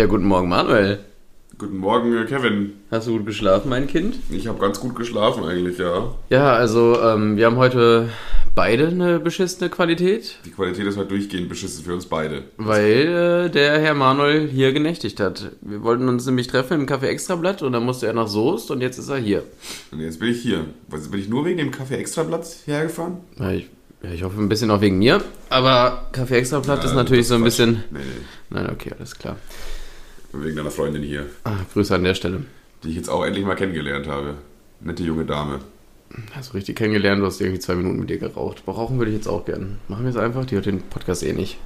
Ja, guten Morgen, Manuel. Guten Morgen, äh, Kevin. Hast du gut geschlafen, mein Kind? Ich habe ganz gut geschlafen eigentlich, ja. Ja, also ähm, wir haben heute beide eine beschissene Qualität, Die Qualität ist halt durchgehend beschissen für uns beide. weil äh, der Herr Manuel hier genächtigt hat. Wir wollten uns nämlich treffen im Café Extrablatt und dann musste er nach Soest und jetzt ist er hier. Und jetzt bin ich hier. Was, bin ich nur wegen dem Kaffee Extrablatt hierher gefahren? Ja, ich, ja, ich hoffe ein bisschen auch wegen mir, aber Café Extrablatt ist Ja, natürlich das so ein bisschen... Nee, nee. Nein, okay, alles klar. Wegen deiner Freundin hier, Ah, Grüße an der Stelle. die ich jetzt auch endlich mal kennengelernt habe. Nette junge Dame. Hast du richtig kennengelernt, du hast irgendwie zwei Minuten mit dir geraucht. Rauchen würde ich jetzt auch gern. Machen wir es einfach, die hört den Podcast eh nicht.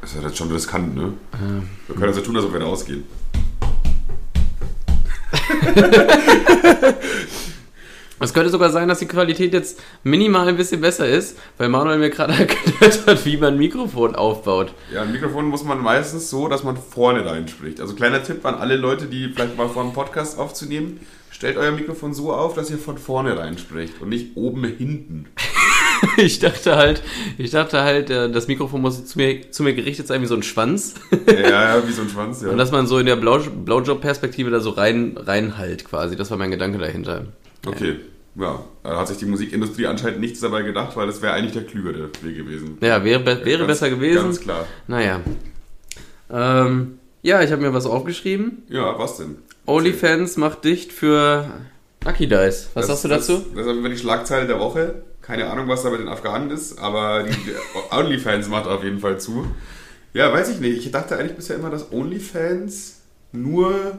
Das ist ja schon riskant, ne? Ähm, Wir können also tun, als ob wir ausgehen. Es könnte sogar sein, dass die Qualität jetzt minimal ein bisschen besser ist, weil Manuel mir gerade erklärt hat, wie man ein Mikrofon aufbaut. Ja, ein Mikrofon muss man meistens so, dass man vorne reinspricht. Also kleiner Tipp an alle Leute, die vielleicht mal vor, einem Podcast aufzunehmen. Stellt euer Mikrofon so auf, dass ihr von vorne reinspricht und nicht oben hinten. Ich dachte halt, ich dachte halt, äh, das Mikrofon muss zu mir, zu mir gerichtet sein wie so ein Schwanz. Ja, ja, wie so ein Schwanz, ja. Und dass man so in der Blau- Blowjob-Perspektive da so rein, reinhalt quasi. Das war mein Gedanke dahinter. Okay, ja. Da hat sich die Musikindustrie anscheinend nichts dabei gedacht, weil das wäre eigentlich der klügere Weg gewesen. Ja, wäre, be wäre Ganz- besser gewesen. Ganz klar. Naja. Ähm, ja, ich habe mir was aufgeschrieben. Ja, was denn? OnlyFans macht dicht für Lucky Dice. Was Das- sagst du das, dazu? Das ist auf jeden Fall die Schlagzeile der Woche. Keine Ahnung, was da bei den Afghanen ist, aber die, OnlyFans macht auf jeden Fall zu. Ja, weiß ich nicht. Ich dachte eigentlich bisher immer, dass OnlyFans nur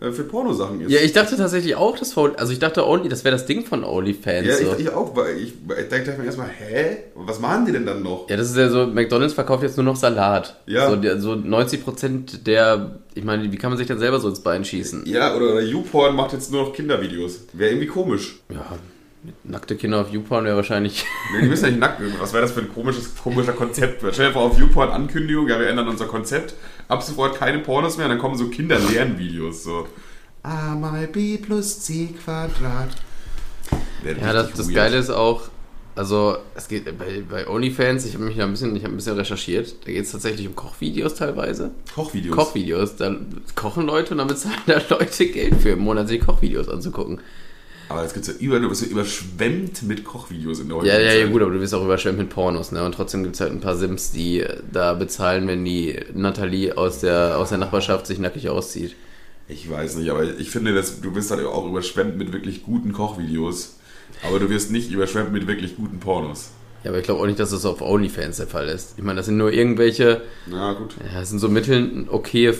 für Pornosachen ist. Ja, ich dachte tatsächlich auch, das war, also ich dachte Only, das wäre das Ding von OnlyFans. Ja, so. ich, ich auch, weil ich, ich dachte mir erstmal, hä? Was machen die denn dann noch? ja, das ist ja so, McDonalds verkauft jetzt nur noch Salat. Ja. So, so 90% der, ich meine, wie kann man sich denn selber so ins Bein schießen? Ja, oder, oder YouPorn macht jetzt nur noch Kindervideos. Wäre irgendwie komisch. Ja, nackte Kinder auf YouPorn wäre wahrscheinlich... Nee, die müssen ja nicht nackt. Was wäre das für ein komisches, komischer Konzept? Stell dir vor, auf YouPorn Ankündigung, ja, wir ändern unser Konzept. Ab sofort keine Pornos mehr, und dann kommen so Kinderlernvideos. So. A mal B plus C Quadrat. Wäre Ja, das, das. Geile ist auch, also es geht bei, bei OnlyFans, ich habe mich da ein bisschen, ich habe ein bisschen recherchiert, da geht es tatsächlich um Kochvideos teilweise. Kochvideos. Kochvideos, da kochen Leute und dann bezahlen da Leute Geld für im Monat, sich Kochvideos anzugucken. Aber es gibt ja über, du bist ja überschwemmt mit Kochvideos in der Ja, heutigen ja, ja, Zeit. gut, aber du wirst auch überschwemmt mit Pornos, ne? Und trotzdem gibt es halt ein paar Sims, die da bezahlen, wenn die Nathalie aus der, aus der Nachbarschaft sich nackig auszieht. Ich weiß nicht, aber ich finde, dass du bist halt auch überschwemmt mit wirklich guten Kochvideos. Aber du wirst nicht überschwemmt mit wirklich guten Pornos. Ja, aber ich glaube auch nicht, dass das auf OnlyFans der Fall ist. Ich meine, das sind nur irgendwelche, Na gut. ja, das sind so mittel okay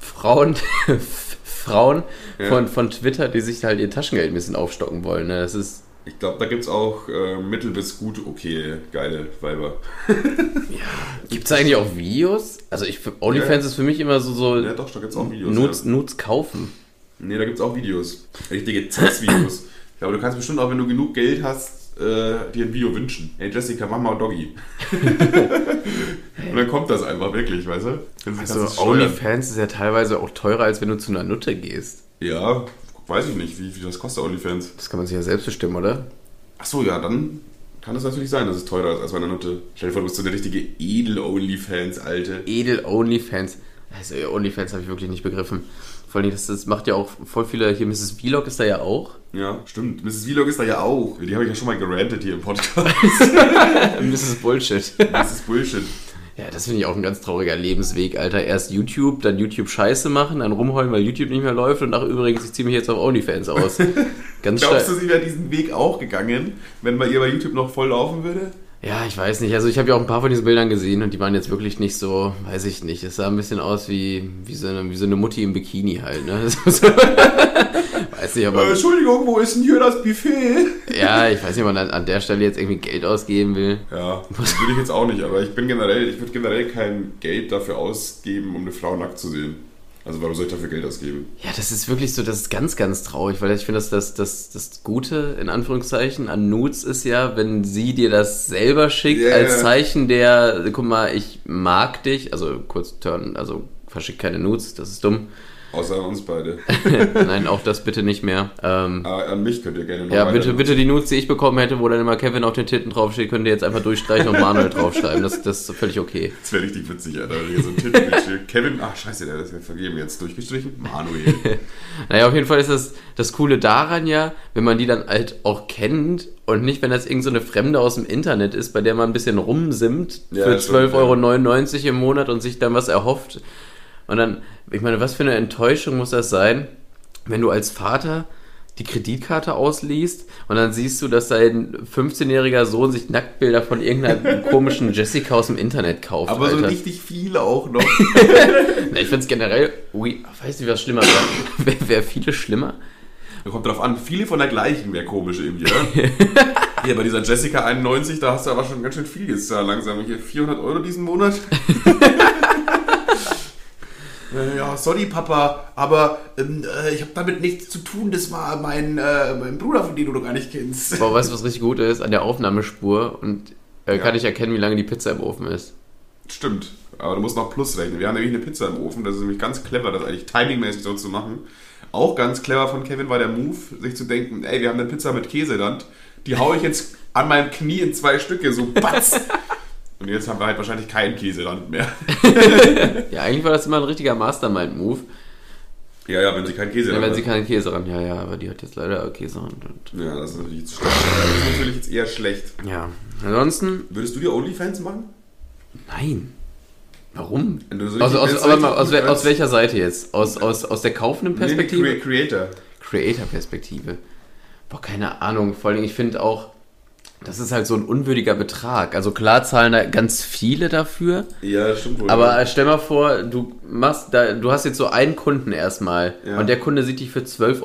Frauen, Frauen Ja. von, von Twitter, die sich halt ihr Taschengeld ein bisschen aufstocken wollen, ne? Das ist, Ich glaube, da gibt es auch äh, mittel bis gut okay geile Weiber. Gibt es eigentlich auch Videos? Also ich, OnlyFans Ja. ist für mich immer so, so Ja, doch, da gibt es auch Videos. Nudes, ja. Nudes kaufen. Nee, da gibt es auch Videos. Richtige Sex-Videos. ja, aber du kannst bestimmt auch, wenn du genug Geld hast, äh, dir ein Video wünschen. Ey, Jessica, mach mal Doggy. Und dann kommt das einfach wirklich, weißt du? Also. OnlyFans ist ja teilweise auch teurer, als wenn du zu einer Nutte gehst. Ja, weiß ich nicht, wie, wie das kostet OnlyFans. Das kann man sich ja selbst bestimmen, oder? Ach so, ja, dann kann es natürlich sein, dass es teurer ist als bei einer Nutte. Stell dir vor, du bist so eine richtige Edel-OnlyFans, Alte. Edel OnlyFans. Also OnlyFans habe ich wirklich nicht begriffen. Vor allem, das, das macht ja auch voll viele, hier Mrs. Vlog ist da ja auch. Ja, stimmt. Mrs. Vlog ist da ja auch. Die habe ich ja schon mal gerantet hier im Podcast. Mrs. Bullshit. Ist Bullshit. Ja, das finde ich auch ein ganz trauriger Lebensweg, Alter. Erst YouTube, dann YouTube Scheiße machen, dann rumheulen, weil YouTube nicht mehr läuft und ach übrigens, ich ziehe mich jetzt auf OnlyFans aus. Ganz Glaubst du, sie wäre diesen Weg auch gegangen, wenn bei ihr bei YouTube noch voll laufen würde? Ja, ich weiß nicht. Also ich habe ja auch ein paar von diesen Bildern gesehen und die waren jetzt wirklich nicht so, weiß ich nicht. Es sah ein bisschen aus wie, wie, so, eine, wie so eine Mutti im Bikini halt, ne? Weiß nicht, Äh, aber. Entschuldigung, wo ist denn hier das Buffet? Ja, ich weiß nicht, ob man an, an der Stelle jetzt irgendwie Geld ausgeben will. Ja, das würde ich jetzt auch nicht, aber ich bin generell, ich würde generell kein Geld dafür ausgeben, um eine Frau nackt zu sehen. Also warum soll ich dafür Geld ausgeben? Ja, das ist wirklich so, das ist ganz, ganz traurig, weil ich finde, dass das, das, das Gute, in Anführungszeichen, an Nudes ist ja, wenn sie dir das selber schickt, Ja, als. Zeichen der, guck mal, ich mag dich, also kurz turn, also verschicke keine Nudes, das ist dumm. Außer uns beide. Nein, auch das bitte nicht mehr. Ähm, Aber an mich könnt ihr gerne noch ja, bitte, bitte die Nudes, die ich bekommen hätte, wo dann immer Kevin auf den Titten draufsteht, könnt ihr jetzt einfach durchstreichen und Manuel draufschreiben. Das, das ist völlig okay. Das wäre richtig witzig, Alter. Wenn hier so ein Titelbild steht. Kevin, ach scheiße, der ist ja vergeben. Jetzt durchgestrichen. Manuel. Naja, auf jeden Fall ist das, das Coole daran ja, wenn man die dann halt auch kennt und nicht, wenn das irgend so eine Fremde aus dem Internet ist, bei der man ein bisschen rumsimmt Ja, für das stimmt, 12,99 Euro im Monat und sich dann was erhofft. Und dann, ich meine, was für eine Enttäuschung muss das sein, wenn du als Vater die Kreditkarte ausliest und dann siehst du, dass dein 15-jähriger Sohn sich Nacktbilder von irgendeiner komischen Jessica aus dem Internet kauft. Aber so Alter. richtig viele auch noch. Na, ich finde es generell, ui, weiß nicht, was schlimmer wäre. Wäre wär viele schlimmer? Kommt drauf an, viele von der gleichen wäre komisch irgendwie, ja? Hier bei dieser Jessica 91, da hast du aber schon ganz schön viel jetzt da langsam. Hier 400 Euro diesen Monat. Ja, sorry Papa, aber ähm, äh, ich habe damit nichts zu tun. Das war mein, äh, mein Bruder, von dem du noch gar nicht kennst. Boah, weißt du, was richtig gut ist? An der Aufnahmespur und äh, Ja. kann ich erkennen, wie lange die Pizza im Ofen ist. Stimmt, aber du musst noch Plus rechnen. Wir haben nämlich eine Pizza im Ofen. Das ist nämlich ganz clever, das eigentlich timingmäßig so zu machen. Auch ganz clever von Kevin war der Move, sich zu denken, ey, wir haben eine Pizza mit Käserand. Die hau ich jetzt an meinem Knie in zwei Stücke, so batz. Und jetzt haben wir halt wahrscheinlich keinen Käserand mehr. Ja, eigentlich war das immer ein richtiger Mastermind-Move. Ja, ja, wenn sie keinen Ja, Käserand wenn sie hat. keinen Käse ran. Ja, ja, aber die hat jetzt leider Käse ran. Ja, das ist natürlich jetzt schlecht. Das ist natürlich jetzt eher schlecht. ja, ansonsten, Würdest du dir Onlyfans machen? nein. Warum? Du so Aus, aus, mal, aus, aus welcher Seite jetzt? Aus, aus, aus der kaufenden Nee, nee, Perspektive? Crea- Creator. Creator-Perspektive. Boah, keine Ahnung. Vor allem, ich finde auch, das ist halt so ein unwürdiger Betrag. Also klar zahlen da ganz viele dafür. Ja, stimmt wohl. Aber stell mal vor, du machst da, du hast jetzt so einen Kunden erstmal Ja. und der Kunde sieht dich für 12,99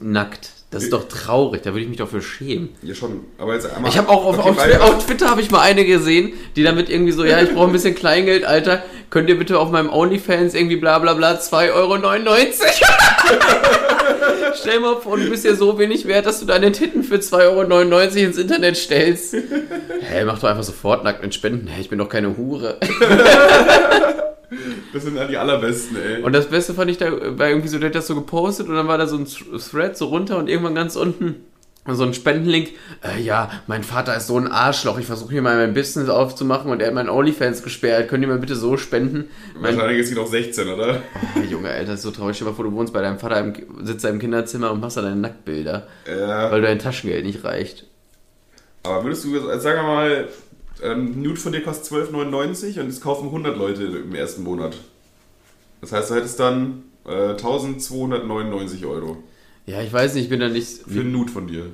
Euro nackt. Das ist doch traurig, da würde ich mich doch für schämen. ja, schon. Aber jetzt einmal. Ich habe auch auf, Okay, auf, weil- auf Twitter habe ich mal eine gesehen, die damit irgendwie so, ja, ich brauche ein bisschen Kleingeld, Alter. Könnt ihr bitte auf meinem OnlyFans irgendwie bla bla bla 2,99 Euro? Stell mal vor, du bist ja so wenig wert, dass du deine Titten für 2,99 Euro ins Internet stellst. Hä, hey, mach doch einfach sofort nackt und spenden. Hä, ich bin doch keine Hure. Das sind dann die allerbesten, ey. Und das Beste fand ich da, war irgendwie so, der hat das so gepostet und dann war da so ein Thread so runter und irgendwann ganz unten so ein Spendenlink. Äh, ja, mein Vater ist so ein Arschloch. Ich versuche hier mal mein Business aufzumachen und er hat meinen OnlyFans gesperrt. Könnt ihr mir bitte so spenden? Mein Wahrscheinlich ist sie noch 16, oder? oh, Junge, Alter, das ist so traurig. Stell mal vor, du wohnst bei deinem Vater, im, sitzt da im Kinderzimmer und machst da deine Nacktbilder, Ja. weil dein Taschengeld nicht reicht. Aber würdest du, jetzt- sagen wir mal, ein Nude von dir kostet 12,99 und es kaufen 100 Leute im ersten Monat. Das heißt, du hättest dann äh, 1299 Euro Ja, ich weiß nicht, ich bin da nicht. für ein Nude von dir.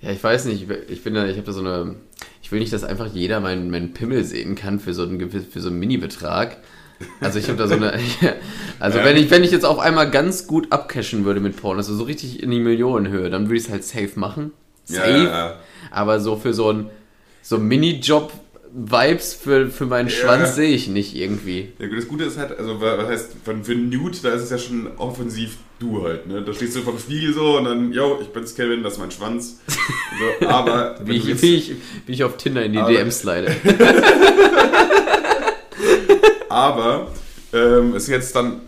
Ja, ich weiß nicht, ich bin da, ich habe da so eine, ich will nicht, dass einfach jeder meinen, meinen Pimmel sehen kann für so einen, für so einen Mini-Betrag. Also ich habe da so eine, also Ja. wenn ich, wenn ich jetzt auf einmal ganz gut abcashen würde mit Porn, also so richtig in die Millionenhöhe, dann würde ich es halt safe machen. Safe. Ja, ja, ja. Aber so für so ein, so Minijob-Vibes für, für meinen Ja. Schwanz sehe ich nicht irgendwie. Ja, gut, das Gute ist halt, also was heißt, für für Nude, da ist es ja schon offensiv du halt, ne? Da stehst du vom Spiegel so und dann, yo, ich bin's Kevin, das ist mein Schwanz. So, aber Wie ich, jetzt- wie, ich, wie ich auf Tinder in die Aber- DMs slide. Aber ähm, es ist jetzt dann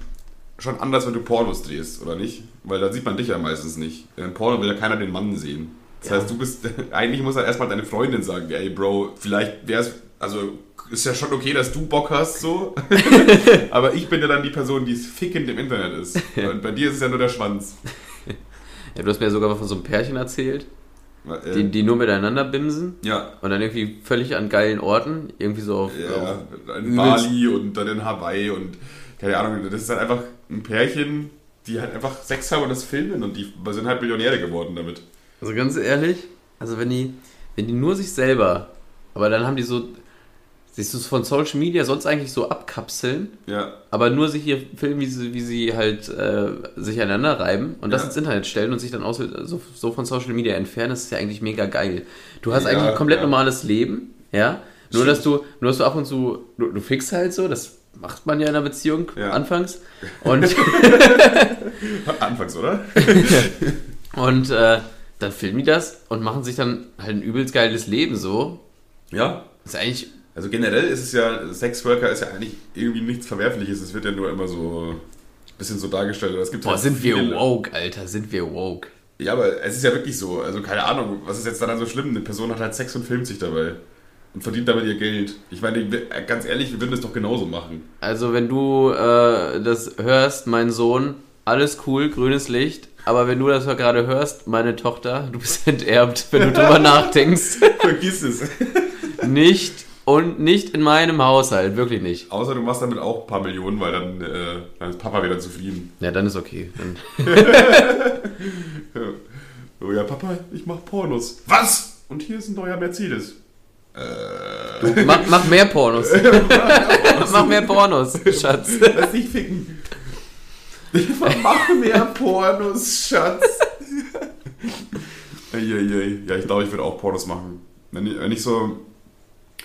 schon anders, wenn du Pornos drehst, oder nicht? Weil da sieht man dich ja meistens nicht. In Porno will ja keiner den Mann sehen. Das Ja. heißt, du bist, eigentlich muss ja erstmal deine Freundin sagen, ey Bro, vielleicht wäre es, also ist ja schon okay, dass du Bock hast, so. Aber ich bin ja dann die Person, die fickend im Internet ist. Und bei dir ist es ja nur der Schwanz. Ja, du hast mir sogar von so einem Pärchen erzählt, Äh, die, die nur miteinander bimsen. ja. Und dann irgendwie völlig an geilen Orten, irgendwie so auf, Ja, auf in Bali und dann in Hawaii und keine Ahnung, das ist halt einfach ein Pärchen, die halt einfach Sex haben und das filmen und die sind halt Millionäre geworden damit. Also ganz ehrlich, also wenn die, wenn die nur sich selber, aber dann haben die so, siehst du es von Social Media sonst eigentlich so abkapseln, Ja, aber nur sich hier filmen, wie sie, wie sie halt äh, sich aneinander reiben und das Ja. ins Internet stellen und sich dann aus, so, so von Social Media entfernen, das ist ja eigentlich mega geil. Du hast Ja, eigentlich ein komplett normales Leben, ja, nur dass du, nur dass du ab und zu, du, du fickst halt so, das macht man ja in einer Beziehung anfangs und anfangs, oder? Und äh, dann filmen die das und machen sich dann halt ein übelst geiles Leben so. Ja. Ist eigentlich Also generell ist es ja, Sexworker ist ja eigentlich irgendwie nichts Verwerfliches. Es wird ja nur immer so ein bisschen so dargestellt. Es gibt Boah, halt sind wir viele- woke, Alter, sind wir woke. Ja, aber es ist ja wirklich so. Also keine Ahnung, was ist jetzt daran so schlimm? Eine Person hat halt Sex und filmt sich dabei. Und verdient damit ihr Geld. Ich meine, ganz ehrlich, wir würden das doch genauso machen. Also wenn du äh, das hörst, mein Sohn, alles cool, grünes Licht. Aber wenn du das gerade hörst, meine Tochter, du bist enterbt, wenn du drüber nachdenkst. Vergiss es. Nicht und nicht in meinem Haushalt, wirklich nicht. Außer du machst damit auch ein paar Millionen, weil dann, äh, dann ist Papa wieder zufrieden. Ja, dann ist okay. Dann, Oh ja, Papa, ich mach Pornos. Was? Und hier ist ein neuer Mercedes. Äh. mach, mach mehr Pornos. mach mehr Pornos, Schatz. Lass dich ficken. Mach mehr Pornos, Schatz. Eieiei. Ja, ich glaube, ich würde auch Pornos machen. Wenn ich, wenn ich so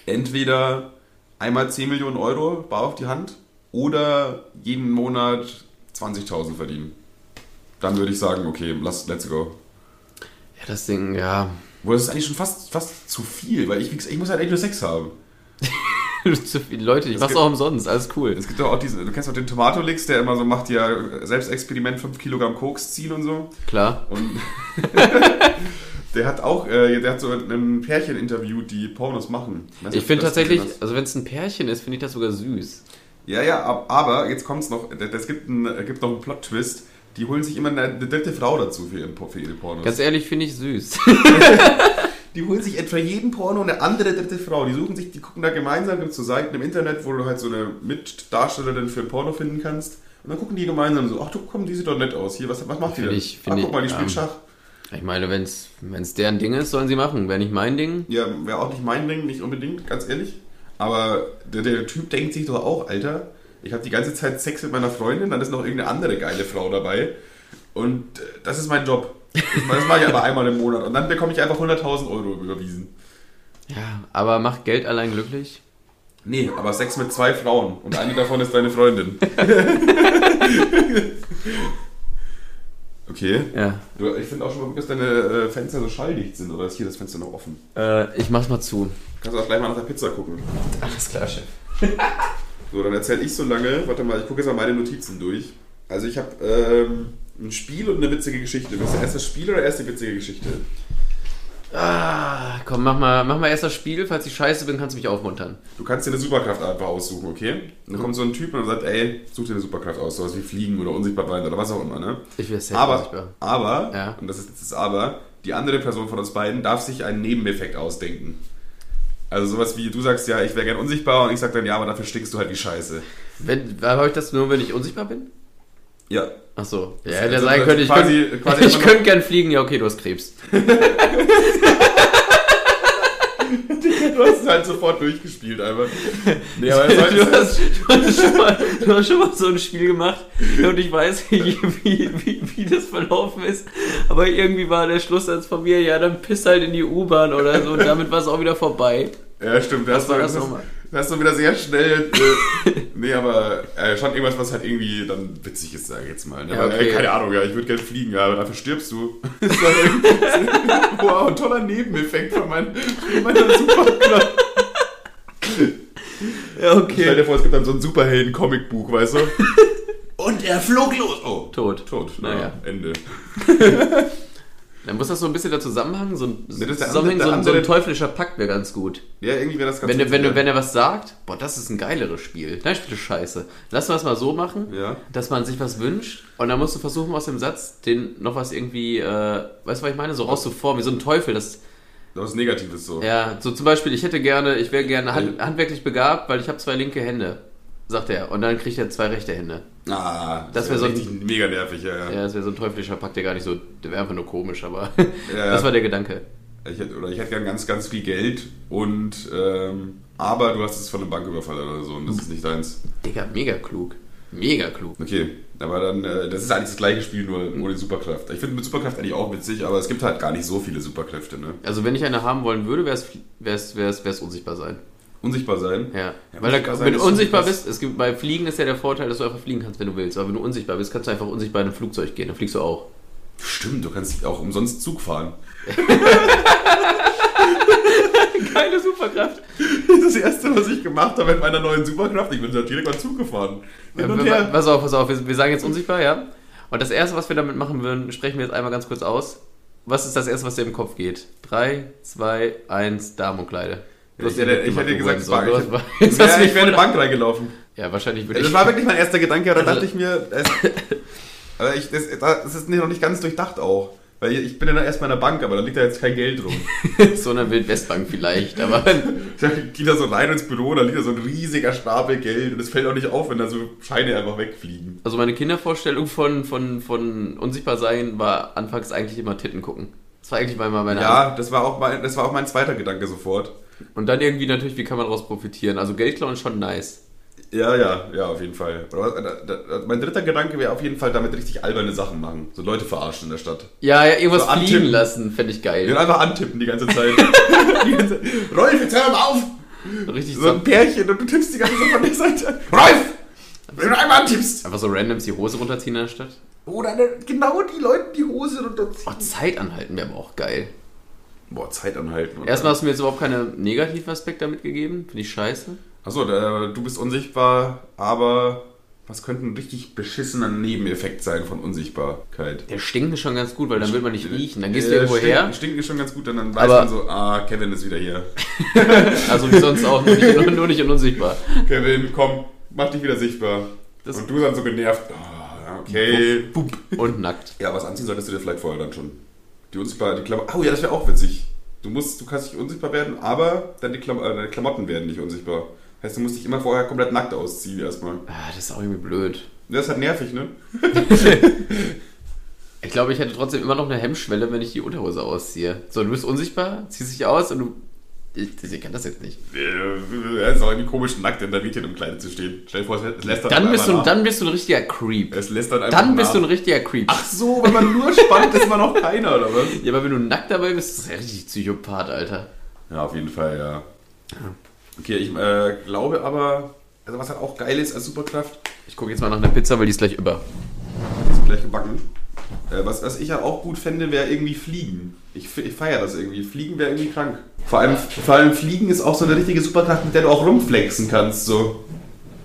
entweder einmal 10 Millionen Euro bar auf die Hand oder jeden Monat 20.000 verdienen. Dann würde ich sagen, okay, lass, let's go. Ja, das Ding, ja. Wo das ist eigentlich schon fast, fast zu viel, weil ich, ich muss halt echt nur Sex haben. Zu viele Leute, ich Es mach's auch umsonst, alles cool. Es gibt doch auch diesen, du kennst doch den Tomatolix, der immer so macht, ja, Selbstexperiment 5 Kilogramm Koks ziehen und so. Klar. Und der hat auch, äh, der hat so ein Pärchen interviewt, die Pornos machen. Weiß nicht, Ich finde tatsächlich, also wenn es ein Pärchen ist, finde ich das sogar süß. Ja, ja, ab- aber jetzt kommt's noch, es gibt, ein, gibt noch einen Plot-Twist. Die holen sich immer eine, eine dritte Frau dazu für, ihren, für ihre Pornos. Ganz ehrlich, finde ich süß. Die holen sich etwa jeden Porno eine andere dritte Frau. Die suchen sich, die gucken da gemeinsam gibt so Seiten im Internet, wo du halt so eine Mitdarstellerin für ein Porno finden kannst. Und dann gucken die gemeinsam so, ach du komm, die sieht doch nett aus. Hier, was, was macht die Find denn? ich- ach, guck mal, die ich, spielt ähm, Schach. Ich meine, wenn es deren Ding ist, sollen sie machen. Wäre nicht mein Ding. Ja, wäre auch nicht mein Ding, nicht unbedingt, ganz ehrlich. Aber der, der Typ denkt sich doch auch, Alter, ich habe die ganze Zeit Sex mit meiner Freundin, dann ist noch irgendeine andere geile Frau dabei. Und äh, das ist mein Job. Das, mache ich aber einmal im Monat. Und dann bekomme ich einfach 100.000 Euro überwiesen. Ja, aber macht Geld allein glücklich? Nee, aber Sex mit zwei Frauen. Und eine davon ist deine Freundin. okay. Ja. Du, ich finde auch schon mal gut, dass deine äh, Fenster so schalldicht sind. Oder ist hier das Fenster noch offen? Äh, ich mach's mal zu. Kannst du auch gleich mal nach der Pizza gucken. Alles klar, Chef. So, dann erzähle ich so lange. Warte mal, ich gucke jetzt mal meine Notizen durch. Also ich habe ähm, ein Spiel und eine witzige Geschichte. Willst du erst das Spiel oder erst die witzige Geschichte? Ah, komm, mach mal, mach mal erst das Spiel. Falls ich scheiße bin, kannst du mich aufmuntern. Du kannst dir eine Superkraft einfach aussuchen, okay? Dann kommt so ein Typ und sagt, ey, such dir eine Superkraft aus, sowas wie Fliegen oder unsichtbar bleiben oder was auch immer, ne? Ich will safe Aber, unsichtbar. aber, Ja. und das ist jetzt das Aber, die andere Person von uns beiden darf sich einen Nebeneffekt ausdenken. Also sowas wie, du sagst ja, ich wäre gern unsichtbar und ich sag dann, ja, aber dafür stinkst du halt wie Scheiße. Wenn, habe ich das nur, wenn ich unsichtbar bin? Ja. Ach so. Ja, Das- hätte also das können, ich quasi- könnte quasi ich könnte gern fliegen. Ja, okay, du hast Krebs. Du hast es halt sofort durchgespielt einfach. Nee, aber Du hast, du, hast schon mal, du hast schon mal so ein Spiel gemacht und ich weiß nicht, wie, wie, wie das verlaufen ist, aber irgendwie war der Schlusssatz von mir, ja, dann piss halt in die U-Bahn oder so und damit war es auch wieder vorbei. Ja, stimmt. Da hast, du, war das, das nochmal? Hast du wieder sehr schnell. Äh, nee, aber äh, schon irgendwas, was halt irgendwie dann witzig ist, sage ich jetzt mal. Ne? Ja, okay. keine Ahnung, ja, ich würde gerne fliegen, ja, aber dafür stirbst du. Wow, ein toller Nebeneffekt von, mein, von meiner Superkraft. Ja, Stell dir vor, es gibt dann so ein Superhelden-Comicbuch, weißt du? Und er flog los. Oh, Tot. tot. Naja. Ja, Ende. Dann muss das so ein bisschen der Zusammenhang, so ein, der Zusammenhang, so, so ein teuflischer Pakt wäre ganz gut. Ja, irgendwie wäre das ganz Wenn, er- wenn, er- wenn er was sagt, boah, das ist ein geileres Spiel. Nein, spiele Scheiße. Lass uns mal so machen, Ja. dass man sich was wünscht und dann musst du versuchen, aus dem Satz den noch was irgendwie, äh, weißt du, was ich meine, so rauszuformen, wie so ein Teufel. Das, Was Negatives so. ja, so zum Beispiel, ich hätte gerne, ich wäre gerne hand, handwerklich begabt, weil ich habe zwei linke Hände, sagt er. Und dann kriegt er zwei rechte Hände. Ah, Das wär so ein- mega nervig, ja, ja. Ja, das wäre so ein teuflischer Pakt, der gar nicht so, der wäre einfach nur komisch, aber Ja, das war der Gedanke. Ich hätte, oder ich hätte gern ganz, ganz viel Geld und ähm, aber du hast es von einem Banküberfall oder so und das ist nicht deins. Digga, mega klug. Mega klug. Okay, aber dann, äh, das ist eigentlich das gleiche Spiel, nur ohne Superkraft. Ich finde mit Superkraft eigentlich auch witzig, aber es gibt halt gar nicht so viele Superkräfte, ne? Also wenn ich eine haben wollen würde, wäre es wär's, wär's unsichtbar sein. Unsichtbar sein. Ja, Ja, weil da, sein wenn du unsichtbar bist, es gibt bei Fliegen ist ja der Vorteil, dass du einfach fliegen kannst, wenn du willst. Aber wenn du unsichtbar bist, kannst du einfach unsichtbar in ein Flugzeug gehen, dann fliegst du auch. Stimmt, du kannst auch umsonst Zug fahren. Keine Superkraft. Das ist das Erste, was ich gemacht habe mit meiner neuen Superkraft. Ich bin da direkt mal Zug gefahren. Hin und Ja, her. pass auf, pass auf, wir, wir sagen jetzt unsichtbar, ja? Und das erste, was wir damit machen würden, sprechen wir jetzt einmal ganz kurz aus. Was ist das erste, was dir im Kopf geht? 3, 2, 1, Damenumkleide. Du Ich hast hätte, direkt ich hätte gesagt, Bank. Hast- jetzt Ich wäre ich in eine Bank reingelaufen. Ja, wahrscheinlich würde Das ich. war wirklich mein erster Gedanke, aber da Also- dachte ich mir, es, aber ich, das, das ist noch nicht ganz durchdacht auch. Weil ich bin ja dann erstmal in der Bank, aber da liegt da jetzt kein Geld rum. so eine Wildwestbank vielleicht, aber Ich gehe da so rein ins Büro, da liegt da so ein riesiger Stapel Geld und es fällt auch nicht auf, wenn da so Scheine einfach wegfliegen. also meine Kindervorstellung von, von, von unsichtbar sein war anfangs eigentlich immer Titten gucken. Das war eigentlich mal meine Ja, das war, auch mein, das war auch mein zweiter Gedanke sofort. Und dann irgendwie natürlich, wie kann man daraus profitieren? Also Geld klauen ist schon nice. Ja, ja, ja, auf jeden Fall. Da, mein dritter Gedanke wäre auf jeden Fall damit richtig alberne Sachen machen. So Leute verarschen in der Stadt. Ja, ja irgendwas So fliegen antippen. lassen, fände ich geil. einfach antippen die ganze Zeit. die ganze, Rolf, jetzt hör mal auf! Richtig So so, ein Pärchen und du tippst die ganze Zeit von der Seite. Rolf! Wenn du einmal antippst! einfach so randoms die Hose runterziehen in der Stadt. Oder genau die Leute die Hose runterziehen. Oh, Zeit anhalten wäre aber auch geil. Boah, Zeit anhalten. Erstmal hast du mir jetzt überhaupt keine Negativaspekte damit gegeben. Finde ich scheiße. Achso, du bist unsichtbar, aber was könnte ein richtig beschissener Nebeneffekt sein von Unsichtbarkeit? Der Stinken ist schon ganz gut, weil dann wird man nicht riechen. Dann gehst du Äh, irgendwo her. Stinken ist schon ganz gut, und dann weiß Aber- man so, ah, Kevin ist wieder hier. Also wie sonst auch, nur nicht, nur nicht unsichtbar. Kevin, komm, mach dich wieder sichtbar. Das- und du dann so genervt, ah, okay. Und nackt. Ja, was anziehen solltest du dir vielleicht vorher dann schon. Die unsichtbar, die Klamotten. Oh ja, das wäre auch witzig. Du musst, du kannst nicht unsichtbar werden, aber die Klam äh, deine Klamotten werden nicht unsichtbar. Heißt, du musst dich immer vorher komplett nackt ausziehen erstmal. Ah, das ist auch irgendwie blöd. Das ist halt nervig, ne? Ich glaube, ich hätte trotzdem immer noch eine Hemmschwelle, wenn ich die Unterhose ausziehe. So, du bist unsichtbar, ziehst dich aus und du. Ich, ich kann das jetzt nicht. Äh, Es ist auch irgendwie komisch, nackt in der Mädchenumkleide zu stehen. Stell dir vor, es lässt dann, Dann bist, du, nach. dann bist du ein richtiger Creep. Es lässt dann einfach Dann bist du nach. ein richtiger Creep. Ach so, wenn man nur spannt, ist man noch keiner, oder was? Ja, aber wenn du nackt dabei bist, ist das ja richtig Psychopath, Alter. Ja, auf jeden Fall, ja. Okay, ich äh, glaube aber, also was halt auch geil ist als Superkraft, Ich gucke jetzt mal nach einer Pizza, weil die ist gleich über. ist gleich gebacken. Äh, was, was ich ja auch gut fände, wäre irgendwie Fliegen. Ich, ich feiere das irgendwie. Fliegen wäre irgendwie krank. Vor allem, vor allem Fliegen ist auch so eine richtige Superkraft, mit der du auch rumflexen kannst. So.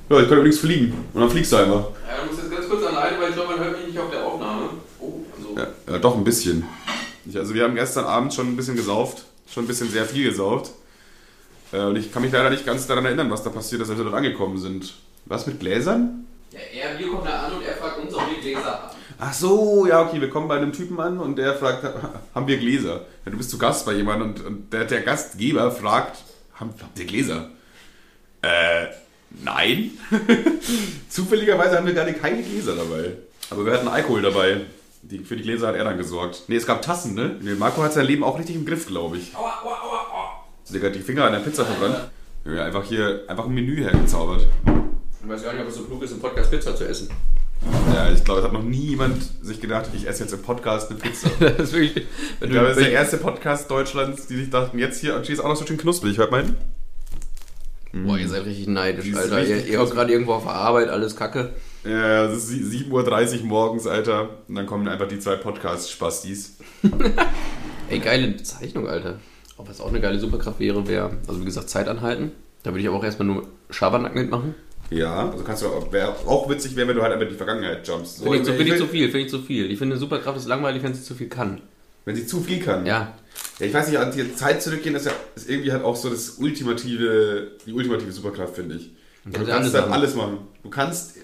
Ja, ich kann übrigens fliegen. Und dann fliegst du einfach. Ja, du musst jetzt ganz kurz alleine, weil ich glaube, man hört mich nicht auf der Aufnahme. Oh, also. Ja, ja doch ein bisschen. Ich, also wir haben gestern Abend schon ein bisschen gesauft. Schon ein bisschen sehr viel gesauft. Äh, und ich kann mich leider nicht ganz daran erinnern, was da passiert ist, als wir dort angekommen sind. Was mit Gläsern? Ja, er, wir kommen da an und er fragt uns, ob wir Gläser haben. Ach so, ja, okay, wir kommen bei einem Typen an und der fragt, haben wir Gläser? Ja, du bist zu Gast bei jemandem und, und der, der Gastgeber fragt, haben, habt ihr Gläser? Äh, nein. Zufälligerweise haben wir gerade keine Gläser dabei. Aber wir hatten Alkohol dabei. Die, für die Gläser hat er dann gesorgt. Nee, es gab Tassen, ne? Nee, Marco hat sein Leben auch richtig im Griff, glaube ich. Aua, aua, aua, aua. Digga, die Finger an der Pizza verbrannt. Ja, einfach hier, einfach ein Menü hergezaubert. Ich weiß gar nicht, ob es so klug ist, im Podcast Pizza zu essen. Ja, ich glaube, es hat noch nie jemand sich gedacht, ich esse jetzt im Podcast eine Pizza. Das ist wirklich. Ich glaube, das ist der erste Podcast Deutschlands, die sich dachten, jetzt hier, und die ist auch noch so schön knusprig, hört mal hin. Boah, ihr seid richtig neidisch, Die Alter. richtig Ihr, habt gerade irgendwo auf der Arbeit, alles kacke. Ja, es ist sie- 7.30 Uhr morgens, Alter. Und dann kommen einfach die zwei Podcast-Spastis. Ey, geile Bezeichnung, Alter. Ob was auch eine geile Superkraft wäre, wäre, also wie gesagt, Zeit anhalten. Da würde ich aber auch erstmal nur Schabernack mitmachen. Ja, also kannst du auch, wär auch witzig wäre, wenn du halt einfach in die Vergangenheit jumpst. So, Finde ich, zu- finde ich zu viel, finde ich zu viel. Ich finde, eine Superkraft ist langweilig, wenn sie zu viel kann. Wenn sie zu viel kann. Ja. Ja, ich weiß nicht, an die Zeit zurückgehen, das ist ja ist irgendwie halt auch so das ultimative, die ultimative Superkraft, finde ich. Und du kannst alles halt machen. alles machen. Du kannst,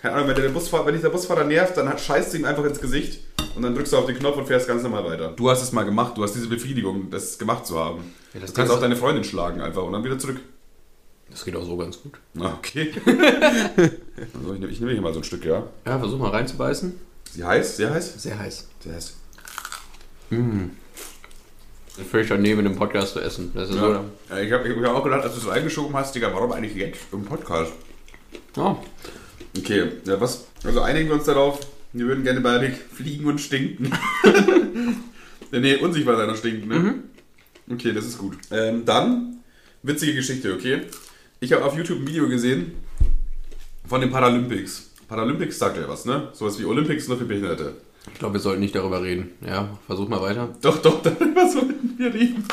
keine Ahnung, wenn, der Busfahrer, wenn dich der Busfahrer nervt, dann hat- scheißt du ihm einfach ins Gesicht und dann drückst du auf den Knopf und fährst ganz normal weiter. Du hast es mal gemacht, du hast diese Befriedigung, das gemacht zu haben. Ja, das du kannst auch deine Freundin schlagen einfach und dann wieder zurück. Das geht auch so ganz gut. Okay. also ich nehme ich hier mal so ein Stück, ja. Ja, versuch mal reinzubeißen. Sie heiß? Sehr heiß? Sehr heiß. Sehr heiß. Völlig daneben, im Podcast zu essen. Das ist Ja. so. Ja, ich habe hab auch gedacht, als du so eingeschoben hast, Digga, warum eigentlich jetzt im Podcast? Oh. Okay, ja, was? Also einigen wir uns darauf, wir würden gerne beide fliegen und stinken. nee, unsichtbar sein und stinken, ne? Okay, das ist gut. Ähm, dann, witzige Geschichte, okay? Ich habe auf YouTube ein Video gesehen von den Paralympics. Paralympics sagt ja was, ne? Sowas wie Olympics nur für Behinderte. Ich glaube, wir sollten nicht darüber reden. Ja, versuch mal weiter. Doch, doch, darüber sollten wir reden.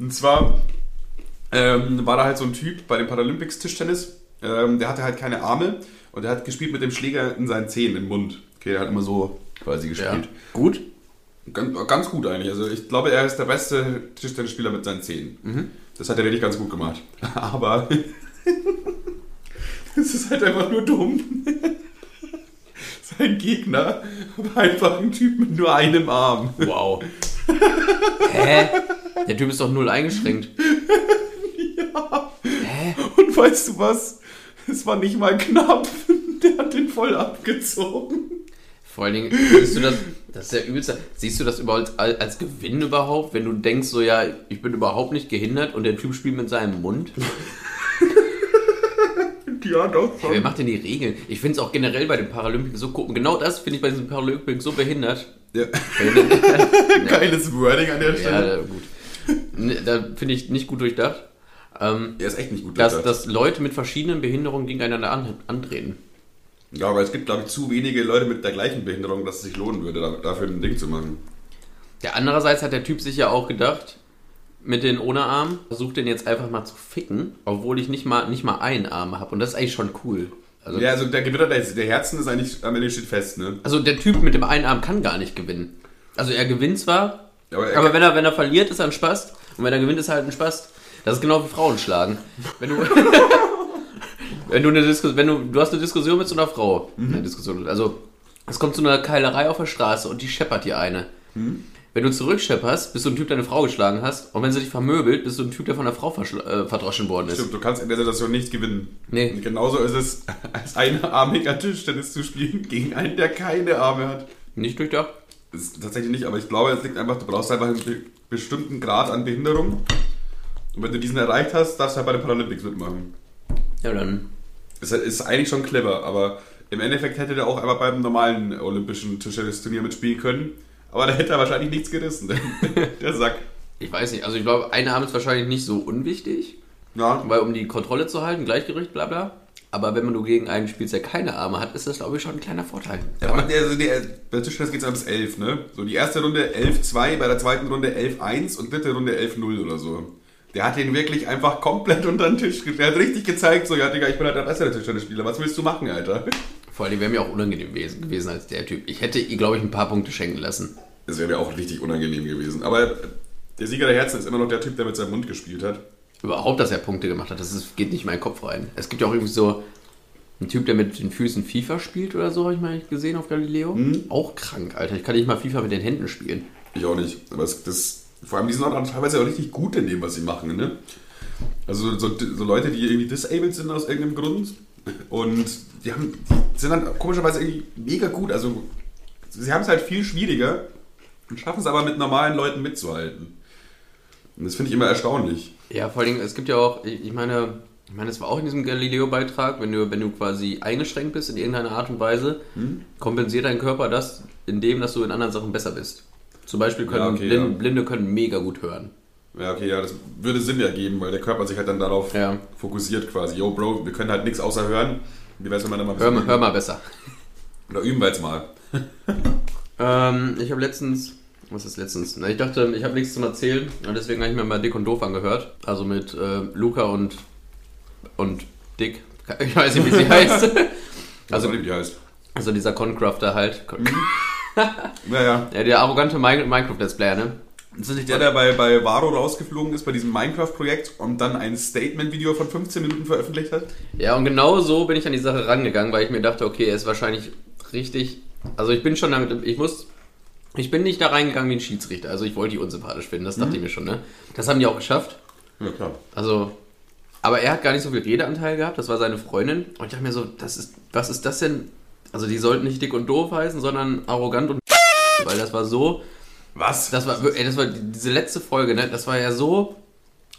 Und zwar ähm, war da halt so ein Typ bei den Paralympics Tischtennis. Ähm, der hatte halt keine Arme und der hat gespielt mit dem Schläger in seinen Zehen im Mund. Okay, der hat immer so quasi gespielt. Gut. Ganz, ganz gut eigentlich. Also ich glaube, er ist der beste Tischtennisspieler mit seinen Zehen. Das hat er wirklich ganz gut gemacht. Aber es ist halt einfach nur dumm. Sein Gegner war einfach ein Typ mit nur einem Arm. Wow. Hä? Der Typ ist doch null eingeschränkt. Hä? Und weißt du was? Es war nicht mal knapp. Der hat den voll abgezogen. Vor allen Dingen, siehst du das, das ist ja übelst. Siehst du das überhaupt als, als Gewinn überhaupt, wenn du denkst, so ja, ich bin überhaupt nicht gehindert und der Typ spielt mit seinem Mund? Ja, doch. Ja, wer macht denn die Regeln? Ich finde es auch generell bei den Paralympics so gucken. Genau das finde ich bei diesen Paralympics so behindert. Ja. ja, Geiles Wording an der Stelle. gut. Ne, Da finde ich nicht gut durchdacht. Ähm, Er ist echt nicht gut dass, durchdacht. dass Leute mit verschiedenen Behinderungen gegeneinander an, antreten. Ja, aber es gibt, glaube ich, zu wenige Leute mit der gleichen Behinderung, dass es sich lohnen würde, da- dafür ein Ding zu machen. Ja, andererseits hat der Typ sich ja auch gedacht, mit den ohne Arm, versuch den jetzt einfach mal zu ficken, obwohl ich nicht mal, nicht mal einen Arm habe. Und das ist eigentlich schon cool. Also, Ja, also der Gewinner der, der Herzen ist eigentlich, am Ende steht fest, ne? also der Typ mit dem einen Arm kann gar nicht gewinnen. Also er gewinnt zwar, Aber er aber wenn er, wenn er verliert, ist er ein Spast. Und wenn er gewinnt, ist er halt ein Spast. Das ist genau wie Frauen schlagen. Wenn du, wenn du eine Diskussion, wenn du, du hast eine Diskussion mit so einer Frau, eine Diskussion, also es kommt zu einer Keilerei auf der Straße und die scheppert dir eine. Wenn du zurückschepperst, bist du ein Typ, der eine Frau geschlagen hast. Und wenn sie dich vermöbelt, bist du ein Typ, der von einer Frau äh, verdroschen worden ist. Stimmt, du kannst in der Situation nicht gewinnen. Nee. Und genauso ist es, als einarmiger Tischtennis zu spielen gegen einen, der keine Arme hat. Nicht durchdacht? Ist tatsächlich nicht, aber ich glaube, es liegt einfach, du brauchst einfach einen be bestimmten Grad an Behinderung. Und wenn du diesen erreicht hast, darfst du halt bei den Paralympics mitmachen. Ja, dann. Das ist eigentlich schon clever, aber im Endeffekt hätte der auch einfach beim normalen olympischen Tischtennisturnier mitspielen können. Aber da hätte er wahrscheinlich nichts gerissen, der Sack. Ich weiß nicht. Also ich glaube, ein Arm ist wahrscheinlich nicht so unwichtig, Ja, weil um die Kontrolle zu halten, Gleichgewicht, bla bla. Aber wenn man nur gegen einen spielst, der keine Arme hat, ist das, glaube ich, schon ein kleiner Vorteil. Ja, aber der, also der, bei Tischtennis geht es bis 11, ne? So die erste Runde 11-2, bei der zweiten Runde 11-1 und dritte Runde 11-0 oder so. Der hat den wirklich einfach komplett unter den Tisch Der hat richtig gezeigt, so, ja, Digga, ich bin halt der bessere Tischtennisspieler. Was willst du machen, Alter? Vor allem wäre mir auch unangenehm gewesen, gewesen als der Typ. Ich hätte ihm, glaube ich, ein paar Punkte schenken lassen. Das wäre mir auch richtig unangenehm gewesen. Aber der Sieger der Herzen ist immer noch der Typ, der mit seinem Mund gespielt hat. Überhaupt, dass er Punkte gemacht hat, das ist, geht nicht in meinen Kopf rein. Es gibt ja auch irgendwie so einen Typ, der mit den Füßen FIFA spielt oder so, habe ich mal gesehen auf Galileo. Auch krank, Alter. Ich kann nicht mal FIFA mit den Händen spielen. Ich auch nicht. Aber es, das, vor allem, die sind auch teilweise auch richtig gut in dem, was sie machen, ne? Also so, so Leute, die irgendwie disabled sind aus irgendeinem Grund und die, haben, sind dann komischerweise irgendwie mega gut. Also sie haben es halt viel schwieriger und schaffen es aber mit normalen Leuten mitzuhalten. Und das finde ich immer erstaunlich. Ja, vor allem, es gibt ja auch, ich meine, ich meine, es war auch in diesem Galileo-Beitrag, wenn du, wenn du quasi eingeschränkt bist in irgendeiner Art und Weise, kompensiert dein Körper das, indem dass du in anderen Sachen besser bist. Zum Beispiel können Ja, okay, Blinde, ja. Blinde können mega gut hören. Ja, okay, ja, das würde Sinn ergeben, weil der Körper sich halt dann darauf Ja. fokussiert quasi. Yo, Bro, wir können halt nichts außer hören. Wie wär's, wenn man dann mal Hör, mal- hör mal besser. Oder üben wir jetzt mal. Ähm, ich habe letztens, was ist letztens? Na, ich dachte, ich habe nichts zum Erzählen und deswegen habe ich mir mal Dick und Doof angehört. Also mit äh, Luca und, und Dick. Ich weiß nicht, wie sie heißt. Also, wie die heißt. also dieser Concrafter halt. Naja. Ja, der arrogante Mi- Minecraft-Let's Player, ne? Ist das nicht der, der bei, bei Varo rausgeflogen ist, bei diesem Minecraft-Projekt und dann ein Statement-Video von 15 Minuten veröffentlicht hat? Ja, und genau so bin ich an die Sache rangegangen, weil ich mir dachte, okay, er ist wahrscheinlich richtig. Also ich bin schon damit, ich muss, ich bin nicht da reingegangen wie ein Schiedsrichter. Also ich wollte die unsympathisch finden, das dachte ich mir schon, ne? Das haben die auch geschafft. Ja, klar. Also, aber er hat gar nicht so viel Redeanteil gehabt, das war seine Freundin. Und ich dachte mir so, das ist, was ist das denn? Also die sollten nicht dick und doof heißen, sondern arrogant und weil das war so, Was? das war, ey, das war die- diese letzte Folge, ne? Das war ja so.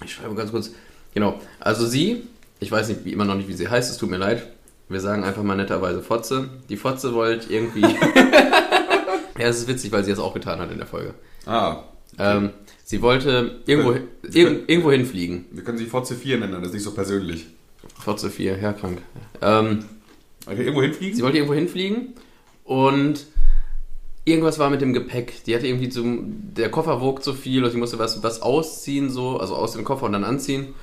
Ich schreibe ganz kurz. Genau. Also sie, ich weiß nicht, wie immer noch nicht, wie sie heißt, es tut mir leid. Wir sagen einfach mal netterweise Fotze. Die Fotze wollte irgendwie. ja, es ist witzig, weil sie das auch getan hat in der Folge. Ah, Ähm, sie wollte irgendwo, Äh, irg irgendwo hinfliegen. wir können sie Fotze 4 nennen, das ist nicht so persönlich. Fotze 4, ja, krank. Ähm, Okay, irgendwo hinfliegen? sie wollte irgendwo hinfliegen und irgendwas war mit dem Gepäck. Die hatte irgendwie zum, der Koffer wog zu viel und sie musste was, was ausziehen, so, also aus dem Koffer und dann anziehen.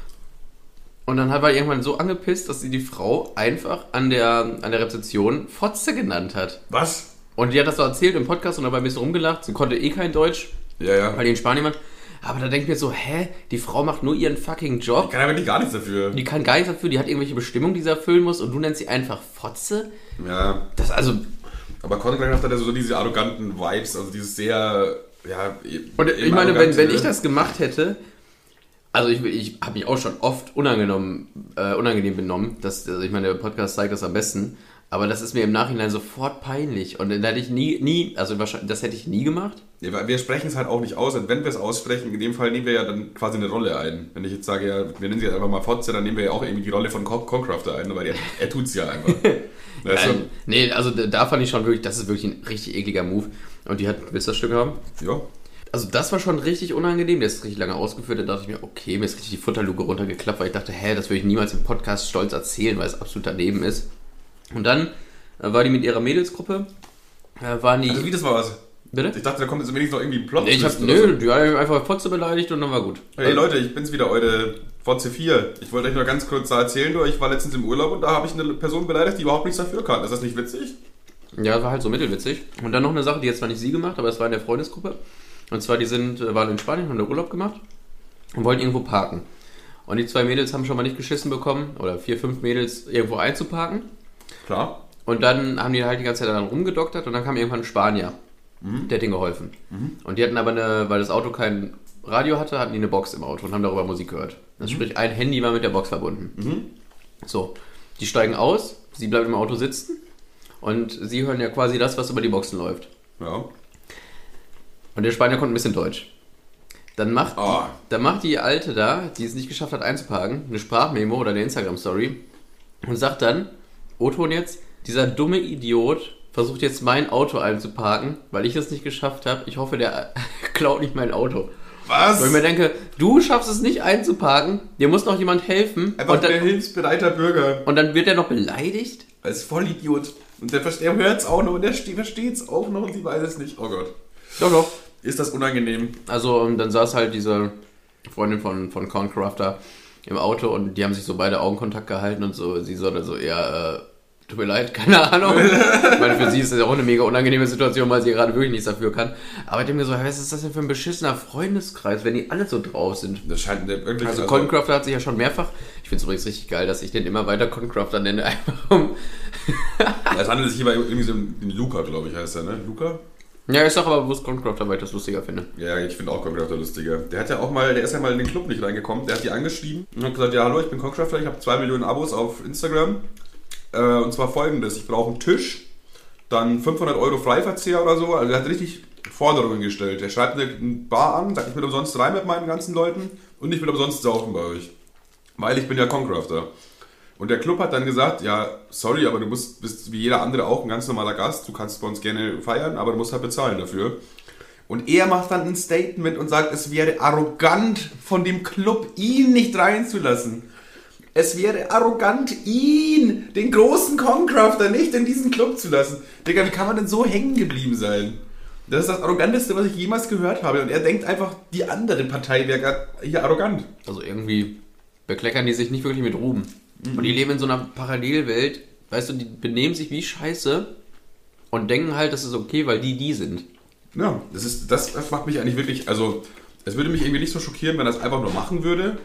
Und dann war er irgendwann so angepisst, dass sie die Frau einfach an der, an der Rezeption Fotze genannt hat. Was? Und die hat das so erzählt im Podcast und dabei ein bisschen rumgelacht. Sie konnte eh kein Deutsch, Ja, ja. weil die in Spanien war. Aber da denke ich mir so, hä, die Frau macht nur ihren fucking Job. Kann ja wirklich gar nichts dafür. Die kann gar nichts dafür, die hat irgendwelche Bestimmungen, die sie erfüllen muss und du nennst sie einfach Fotze? Ja. Das also. Aber Conrad hat ja so diese arroganten Vibes, also dieses sehr, ja. Und ich meine, wenn, wenn ich das gemacht hätte, also ich, ich habe mich auch schon oft unangenehm, äh, unangenehm benommen. Das, also ich meine, der Podcast zeigt das am besten. Aber das ist mir im Nachhinein sofort peinlich. Und dann hätte ich nie, nie, also wahrscheinlich, das hätte ich nie gemacht. Ja, wir sprechen es halt auch nicht aus. Und wenn wir es aussprechen, in dem Fall nehmen wir ja dann quasi eine Rolle ein. Wenn ich jetzt sage, ja, wir nennen sie jetzt einfach mal Fotze, dann nehmen wir ja auch irgendwie die Rolle von Con Concrafter ein, weil er, er tut es ja einfach. Weißt Nein, nee, also da fand ich schon wirklich, das ist wirklich ein richtig ekliger Move. Und die hat, willst du das Stück haben? du? Ja. Also das war schon richtig unangenehm, der ist richtig lange ausgeführt, da dachte ich mir, okay, mir ist richtig die Futterluke runtergeklappt, weil ich dachte, hä, das würde ich niemals im Podcast stolz erzählen, weil es absolut daneben ist. Und dann äh, war die mit ihrer Mädelsgruppe, äh, waren die... Also wie das war was? bitte? Ich dachte, da kommt jetzt wenigstens noch irgendwie ein Plot. Nee, ich hab, nö, die hat einfach Fotze beleidigt und dann war gut. Hey Leute, ich bin's wieder, eure Fotze 4. Ich wollte euch nur ganz kurz erzählen, ich war letztens im Urlaub und da habe ich eine Person beleidigt, die überhaupt nichts dafür kann. Ist das nicht witzig? Ja, das war halt so mittelwitzig. Und dann noch eine Sache, die jetzt zwar nicht sie gemacht, aber es war in der Freundesgruppe. Und zwar, die sind, äh, waren in Spanien, haben da Urlaub gemacht und wollten irgendwo parken. Und die zwei Mädels haben schon mal nicht geschissen bekommen, oder vier, fünf Mädels irgendwo einzuparken. Klar. Und dann haben die halt die ganze Zeit daran rumgedoktert und dann kam irgendwann ein Spanier. Der hat ihnen geholfen. Und die hatten aber eine, weil das Auto kein Radio hatte, hatten die eine Box im Auto und haben darüber Musik gehört. Das sprich, ein Handy war mit der Box verbunden. So, die steigen aus, sie bleiben im Auto sitzen und sie hören ja quasi das, was über die Boxen läuft. Ja. Und der Spanier konnte ein bisschen Deutsch. Dann macht, Ah. dann macht die Alte da, die es nicht geschafft hat einzuparken, eine Sprachmemo oder eine Instagram-Story und sagt dann, O-Ton jetzt, dieser dumme Idiot versucht jetzt mein Auto einzuparken, weil ich es nicht geschafft habe. Ich hoffe, der klaut nicht mein Auto. Was? Weil ich mir denke, du schaffst es nicht einzuparken, dir muss noch jemand helfen Einfach und ein dann, hilfsbereiter Bürger. und dann wird er noch beleidigt? Als Vollidiot. Und der, der hört es auch noch und der versteht es auch noch und sie weiß es nicht. Oh Gott. Doch, doch. Ist das unangenehm? Also und dann saß halt diese Freundin von, von Corncrafter im Auto und die haben sich so beide Augenkontakt gehalten und so, sie so dann so, ja, äh, tut mir leid, keine Ahnung. ich meine, für sie ist das ja auch eine mega unangenehme Situation, weil sie gerade wirklich nichts dafür kann. Aber ich denke mir so, was ist das denn für ein beschissener Freundeskreis, wenn die alle so drauf sind? Das scheint wirklich. Also Concrafter hat sich ja schon mehrfach, ich finde es übrigens richtig geil, dass ich den immer weiter Concrafter nenne, einfach um... Es handelt sich hierbei irgendwie so um den Luca, glaube ich, heißt er, ne? Luca? Ja, ich sag aber bewusst Concrafter, weil ich das lustiger finde. Ja, ich finde auch Concrafter lustiger. Der hat ja auch mal, der ist ja mal in den Club nicht reingekommen. Der hat die angeschrieben und hat gesagt, ja hallo, ich bin Concrafter, ich habe zwei Millionen Abos auf Instagram. Äh, und zwar folgendes, ich brauche einen Tisch, dann 500 Euro Freiverzehr oder so. Also er hat richtig Forderungen gestellt. Er schreibt eine Bar an, sagt, ich will umsonst rein mit meinen ganzen Leuten und ich will umsonst saufen bei euch. Weil ich bin ja Concrafter. Und der Club hat dann gesagt, ja, sorry, aber du musst, bist wie jeder andere auch ein ganz normaler Gast, du kannst bei uns gerne feiern, aber du musst halt bezahlen dafür. Und er macht dann ein Statement und sagt, es wäre arrogant von dem Club, ihn nicht reinzulassen. Es wäre arrogant, ihn, den großen Concrafter, nicht in diesen Club zu lassen. Digga, wie kann man denn so hängen geblieben sein? Das ist das Arroganteste, was ich jemals gehört habe. Und er denkt einfach, die andere Partei wäre hier arrogant. Also irgendwie bekleckern die sich nicht wirklich mit Ruhm. Und die leben in so einer Parallelwelt, weißt du, die benehmen sich wie Scheiße und denken halt, das ist okay, weil die die sind. Ja, das, ist, das macht mich eigentlich wirklich, also es würde mich irgendwie nicht so schockieren, wenn er es einfach nur machen würde.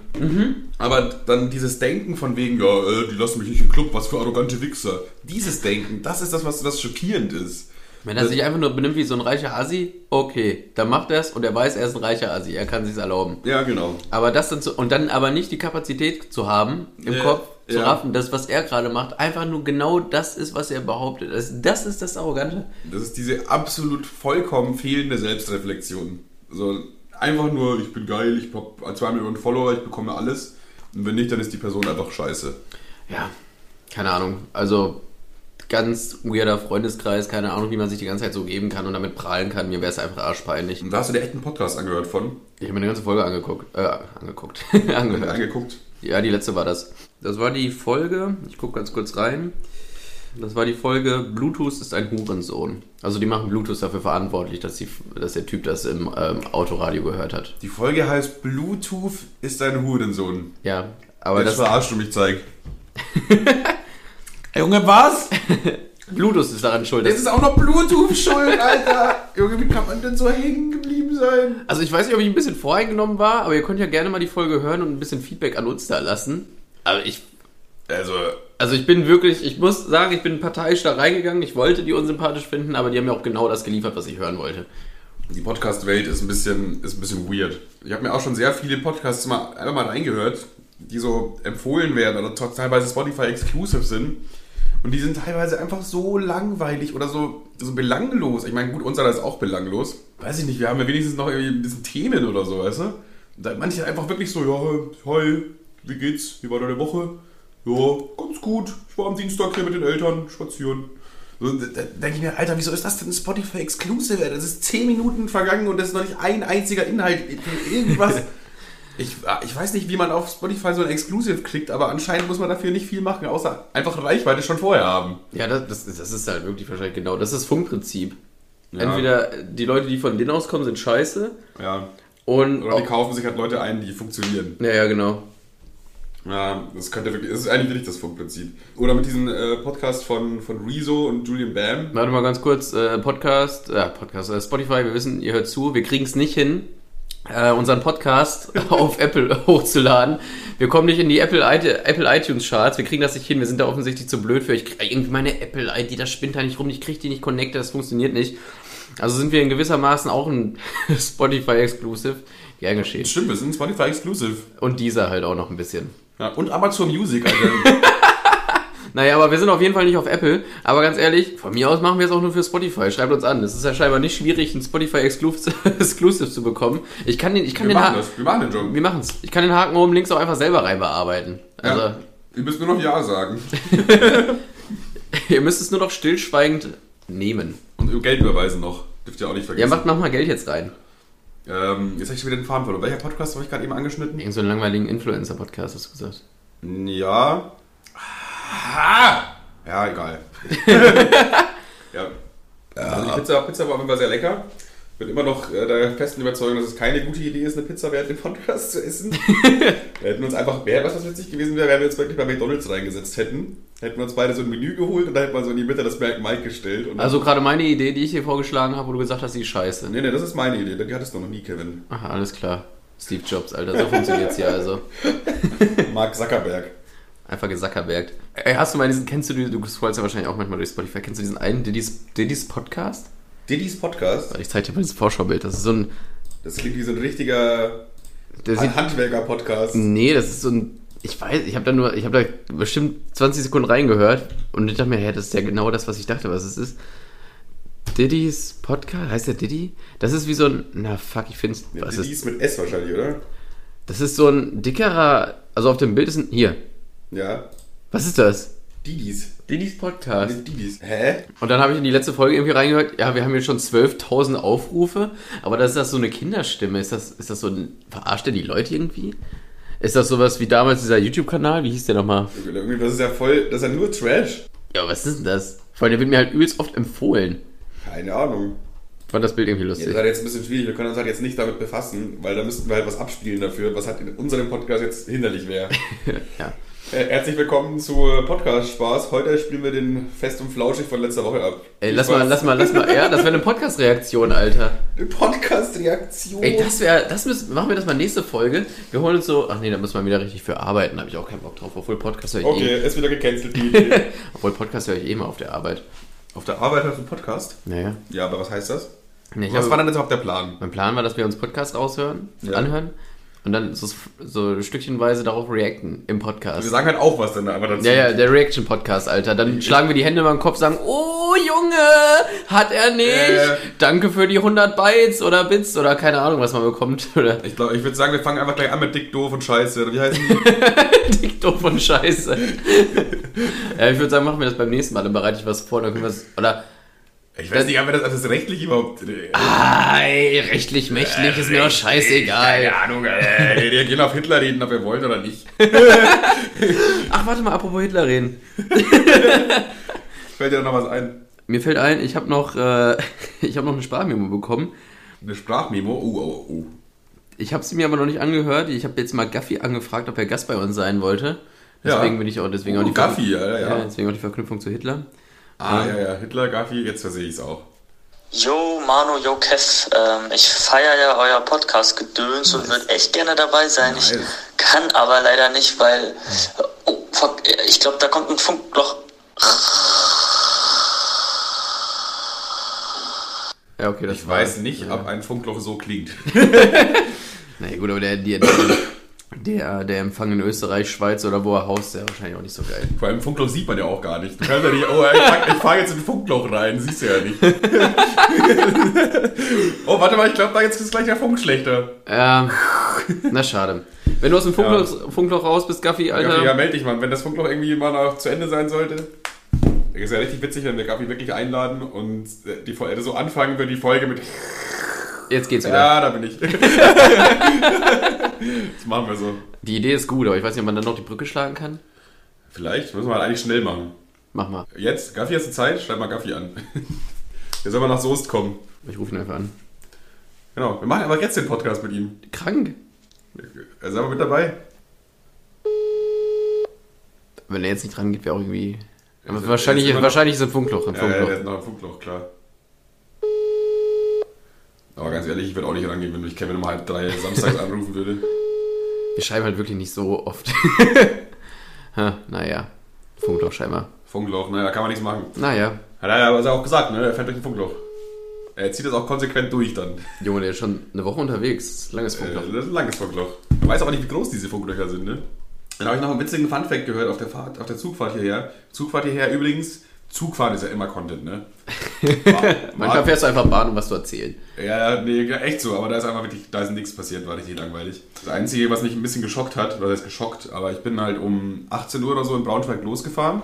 Aber dann dieses Denken von wegen, ja, äh, die lassen mich nicht im Club, was für arrogante Wichser. Dieses Denken, das ist das, was das schockierend ist. Wenn er sich einfach nur benimmt wie so ein reicher Assi, okay, dann macht er es und er weiß, er ist ein reicher Assi, er kann sich's erlauben. Ja, genau. Aber das dann zu, und dann aber nicht die Kapazität zu haben, im Ja, Kopf zu ja. raffen, das, was er gerade macht, einfach nur genau das ist, was er behauptet. Das, das ist das Arrogante. Das ist diese absolut vollkommen fehlende Selbstreflexion. So einfach nur, ich bin geil, ich habe zwei Millionen Follower, ich bekomme alles. Und wenn nicht, dann ist die Person einfach scheiße. Ja, keine Ahnung. Also ganz weirder Freundeskreis, keine Ahnung, wie man sich die ganze Zeit so geben kann und damit prahlen kann. Mir wäre es einfach arschpeinlich. Und da hast du dir echt einen Podcast angehört von? Ich habe mir eine ganze Folge angeguckt. Äh, angeguckt. angehört. Angeguckt. Ja, die letzte war das. Das war die Folge, ich gucke ganz kurz rein. Das war die Folge Bluetooth ist ein Hurensohn. Also die machen Bluetooth dafür verantwortlich, dass, die, dass der Typ das im ähm, Autoradio gehört hat. Die Folge heißt Bluetooth ist ein Hurensohn. Ja, Aber Jetzt das verarschst du mich, Zeig. Junge, was? Bluetooth ist daran schuld. Das ist auch noch Bluetooth schuld, Alter. Junge, wie kann man denn so hängen geblieben sein? Also ich weiß nicht, ob ich ein bisschen voreingenommen war, aber ihr könnt ja gerne mal die Folge hören und ein bisschen Feedback an uns da lassen. Aber ich, Also, also ich bin wirklich, ich muss sagen, ich bin parteiisch da reingegangen. Ich wollte die unsympathisch finden, aber die haben mir auch genau das geliefert, was ich hören wollte. die Podcast-Welt ist ein bisschen, ist ein bisschen weird. Ich habe mir auch schon sehr viele Podcasts mal einfach mal reingehört, die so empfohlen werden oder teilweise Spotify exclusive sind. Und die sind teilweise einfach so langweilig oder so, so belanglos. Ich meine, gut, unser ist auch belanglos. Weiß ich nicht, wir haben ja wenigstens noch irgendwie ein bisschen Themen oder so, weißt du? Und da manche einfach wirklich so, ja, hi, wie geht's? Wie war deine Woche? Ja, ganz gut. Ich war am Dienstag hier mit den Eltern spazieren. So, da da denke ich mir, Alter, wieso ist das denn Spotify Exclusive? Das ist 10 Minuten vergangen und das ist noch nicht ein einziger Inhalt. Irgendwas. Ich, ich weiß nicht, wie man auf Spotify so ein Exclusive klickt, aber anscheinend muss man dafür nicht viel machen, außer einfach Reichweite schon vorher haben. Ja, das, das, das ist halt wirklich wahrscheinlich genau. Das ist das Funkprinzip. Ja. Entweder die Leute, die von denen auskommen, sind scheiße Ja. und. Oder die kaufen sich halt Leute ein, die funktionieren. ja, ja, genau. Ja, das könnte wirklich, das ist eigentlich wirklich das Funkprinzip. Oder mit diesem äh, Podcast von, von Rezo und Julian Bam. Warte mal ganz kurz, äh, Podcast, äh, Podcast, äh, Spotify, wir wissen, ihr hört zu, wir kriegen es nicht hin, äh, unseren Podcast auf Apple hochzuladen. Wir kommen nicht in die Apple, Apple iTunes Charts, wir kriegen das nicht hin, wir sind da offensichtlich zu blöd für. Ich krieg, irgendwie meine Apple ID, das spinnt da nicht rum, ich kriege die nicht connected, das funktioniert nicht. Also sind wir in gewissermaßen auch ein Spotify Exclusive. Gern geschehen. Stimmt, wir sind Spotify Exclusive. Und dieser halt auch noch ein bisschen. Ja, und Amazon Music, Alter. Naja, aber wir sind auf jeden Fall nicht auf Apple. Aber ganz ehrlich, von mir aus machen wir es auch nur für Spotify. Schreibt uns an. Es ist ja scheinbar nicht schwierig, einen Spotify Exclusive, zu bekommen. Ich kann den, ich kann wir den machen Haken. das, wir machen den Job. Wir machen es. Ich kann den Haken oben links auch einfach selber rein bearbeiten. Also, ja. Ihr müsst nur noch Ja sagen. ihr müsst es nur noch stillschweigend nehmen. Und Geld überweisen noch. Dürft ihr auch nicht Ja, vergessen. macht, mach mal Geld jetzt rein. Ähm, jetzt habe ich schon wieder den Faden verloren. Welcher Podcast habe ich gerade eben angeschnitten? Irgend so einen langweiligen Influencer-Podcast, hast du gesagt. Ja. Ah! Ja, egal. ja. Also die Pizza, Pizza war auf jeden Fall sehr lecker. Ich bin immer noch äh, der festen Überzeugung, dass es keine gute Idee ist, eine Pizza während dem Podcast zu essen. wir hätten uns einfach, wäre was, was witzig gewesen wäre, wenn wir uns wirklich bei McDonalds reingesetzt hätten. Hätten wir uns beide so ein Menü geholt und da hätten wir so in die Mitte das Mac Mike gestellt. Und Also gerade meine Idee, die ich hier vorgeschlagen habe, wo du gesagt hast, die ist scheiße. nee, nee, das ist meine Idee. Die hattest du noch nie, Kevin. Aha, alles klar. Steve Jobs, Alter, so funktioniert's hier also. Mark Zuckerberg. Einfach gesackerbergt. Ey, hast du mal diesen, kennst du, du scrollst ja wahrscheinlich auch manchmal durch Spotify, kennst du diesen einen Diddy's, Diddy's Podcast? Diddy's Podcast. Ich zeig dir mal das Vorschaubild. Das ist so ein, Das klingt wie so ein richtiger Handwerker-Podcast. nee, das ist so ein, ich weiß, ich habe da nur, ich habe da bestimmt 20 Sekunden reingehört und ich dachte mir, hä, das ist ja genau das, was ich dachte, was es ist. Diddy's Podcast, heißt der Diddy? Das ist wie so ein, na fuck, ich find's, was ist, Diddy's mit S wahrscheinlich, oder? das ist so ein dickerer, also auf dem Bild ist ein, hier, Ja. was ist das? Diddy's. Diddy's Podcast. Diddy's. Hä? Und dann habe ich in die letzte Folge irgendwie reingehört, ja, wir haben jetzt schon 12.000 Aufrufe, aber das ist das so eine Kinderstimme. Ist das, ist das so ein, verarscht der die Leute irgendwie? Ist das sowas wie damals dieser YouTube-Kanal? Wie hieß der nochmal? Irgendwie, das ist ja voll, das ist ja nur Trash. Ja, was ist denn das? Vor allem, der wird mir halt übelst oft empfohlen. Keine Ahnung. Fand das Bild irgendwie Ja, das lustig. ist halt jetzt ein bisschen schwierig. Wir können uns halt jetzt nicht damit befassen, weil da müssten wir halt was abspielen dafür, was halt in unserem Podcast jetzt hinderlich wäre. ja. Äh, Herzlich willkommen zu Podcast Spaß. Heute spielen wir den Fest und Flauschig von letzter Woche ab. Ey, lass mal, lass mal, lass mal, ja, das wäre eine Podcast-Reaktion, Alter. Eine Podcast-Reaktion. Ey, das wäre, das müssen, machen wir das mal nächste Folge. Wir holen uns so, ach nee, da muss man wieder richtig für arbeiten, habe ich auch keinen Bock drauf, obwohl Podcast höre ich Okay, eh, ist wieder gecancelt die Idee. obwohl Podcast höre ich eh mal auf der Arbeit. Auf der Arbeit hast du einen Podcast? Naja. Ja, aber was heißt das? Nee, was habe- war denn jetzt überhaupt der Plan? Mein Plan war, dass wir uns Podcast raushören, Ja. anhören und dann so, so stückchenweise darauf reacten im Podcast. Wir sagen halt auch was dann aber dazu. ja, ja, der Reaction-Podcast, Alter. Dann schlagen wir die Hände über den Kopf, sagen, oh Junge, hat er nicht. Äh. Danke für die 100 Bytes oder Bits oder keine Ahnung, was man bekommt. Oder Ich glaube, ich würde sagen, wir fangen einfach gleich an mit Dick, Doof und Scheiße. Oder wie heißen die? dick, doof und scheiße. ja, ich würde sagen, machen wir das beim nächsten Mal. Dann bereite ich was vor, dann können wir es, oder, Ich weiß nicht, haben wir das alles rechtlich überhaupt... äh, ei, rechtlich, mächtlich, ist mir doch scheißegal. Keine Ahnung, äh, wir gehen auf Hitler reden, ob wir wollen oder nicht. Ach, warte mal, apropos Hitler reden. Fällt dir da noch was ein? Mir fällt ein, ich habe noch, äh, ich habe noch eine Sprachmemo bekommen. Eine Sprachmemo? Oh, oh, oh. Ich habe sie mir aber noch nicht angehört. Ich habe jetzt mal Gaffi angefragt, ob er Gast bei uns sein wollte. Deswegen Ja. bin ich auch, deswegen Oh, auch die Gaffi, Ver- ja, ja. deswegen auch die Verknüpfung zu Hitler. Ah, ja, ja, Hitler, Gaffi, jetzt versehe ich es auch. Yo, Manu, yo, Kev, ähm, ich feiere ja euer Podcast-Gedöns und würde echt gerne dabei sein. Ich Nice. kann aber leider nicht, weil, oh, fuck, ich glaube, da kommt ein Funkloch. Ja, okay, das Ich war- weiß nicht, ja. ob ein Funkloch so klingt. Na ja, gut, aber der, der, der, der Empfang in Österreich, Schweiz oder wo er haust, der wahrscheinlich auch nicht so geil. Vor allem Funkloch sieht man ja auch gar nicht. Du kannst ja nicht, oh, ich fahr, ich fahr jetzt in ein Funkloch rein, siehst du ja nicht. oh, warte mal, ich glaube, da jetzt ist gleich der Funk schlechter. Ähm, na schade. Wenn du aus dem Funkloch, Funkloch raus bist, Gaffi, Alter. Gaffi, ja, melde dich mal, wenn das Funkloch irgendwie mal noch zu Ende sein sollte. Das ist ja richtig witzig, wenn wir Gaffi wirklich einladen und die Folge so anfangen wir die Folge mit Jetzt geht's wieder. Ja, da bin ich. das machen wir so. Die Idee ist gut, aber ich weiß nicht, ob man dann noch die Brücke schlagen kann. Vielleicht müssen wir halt eigentlich schnell machen. Mach mal. Jetzt, Gaffi, hast du Zeit? Schreib mal Gaffi an. Der soll mal nach Soest kommen. Ich rufe ihn einfach an. Genau, wir machen aber jetzt den Podcast mit ihm. Krank. Er ist aber mit dabei. Wenn er jetzt nicht dran geht, wäre auch irgendwie. Aber wahrscheinlich, wahrscheinlich ist ein Funkloch. Ein Ja, ja, Funkloch. der ist noch im Funkloch, klar. Aber ganz ehrlich, ich würde auch nicht rangehen, wenn mich Kevin um halb drei samstags anrufen würde. Wir schreiben halt wirklich nicht so oft. ha, naja. Funkloch scheinbar. Funkloch, naja, kann man nichts machen. Naja. Hat er ja aber auch gesagt, ne? Er fährt durch ein Funkloch. Er zieht das auch konsequent durch dann. Junge, der ist schon eine Woche unterwegs. Langes Äh, Funkloch. das ist ein langes Funkloch. Man weiß aber nicht, wie groß diese Funklöcher sind, ne? Dann habe ich noch einen witzigen Funfact gehört auf der Fahrt, auf der Zugfahrt hierher. Zugfahrt hierher übrigens, Zugfahren ist ja immer Content, ne? War, Manchmal fährst du einfach Bahn, um was zu erzählen. Ja, ja, nee, echt so, aber da ist einfach wirklich, da ist nichts passiert, war richtig langweilig. Das Einzige, was mich ein bisschen geschockt hat, oder das ist geschockt, aber ich bin halt um 18 Uhr oder so in Braunschweig losgefahren.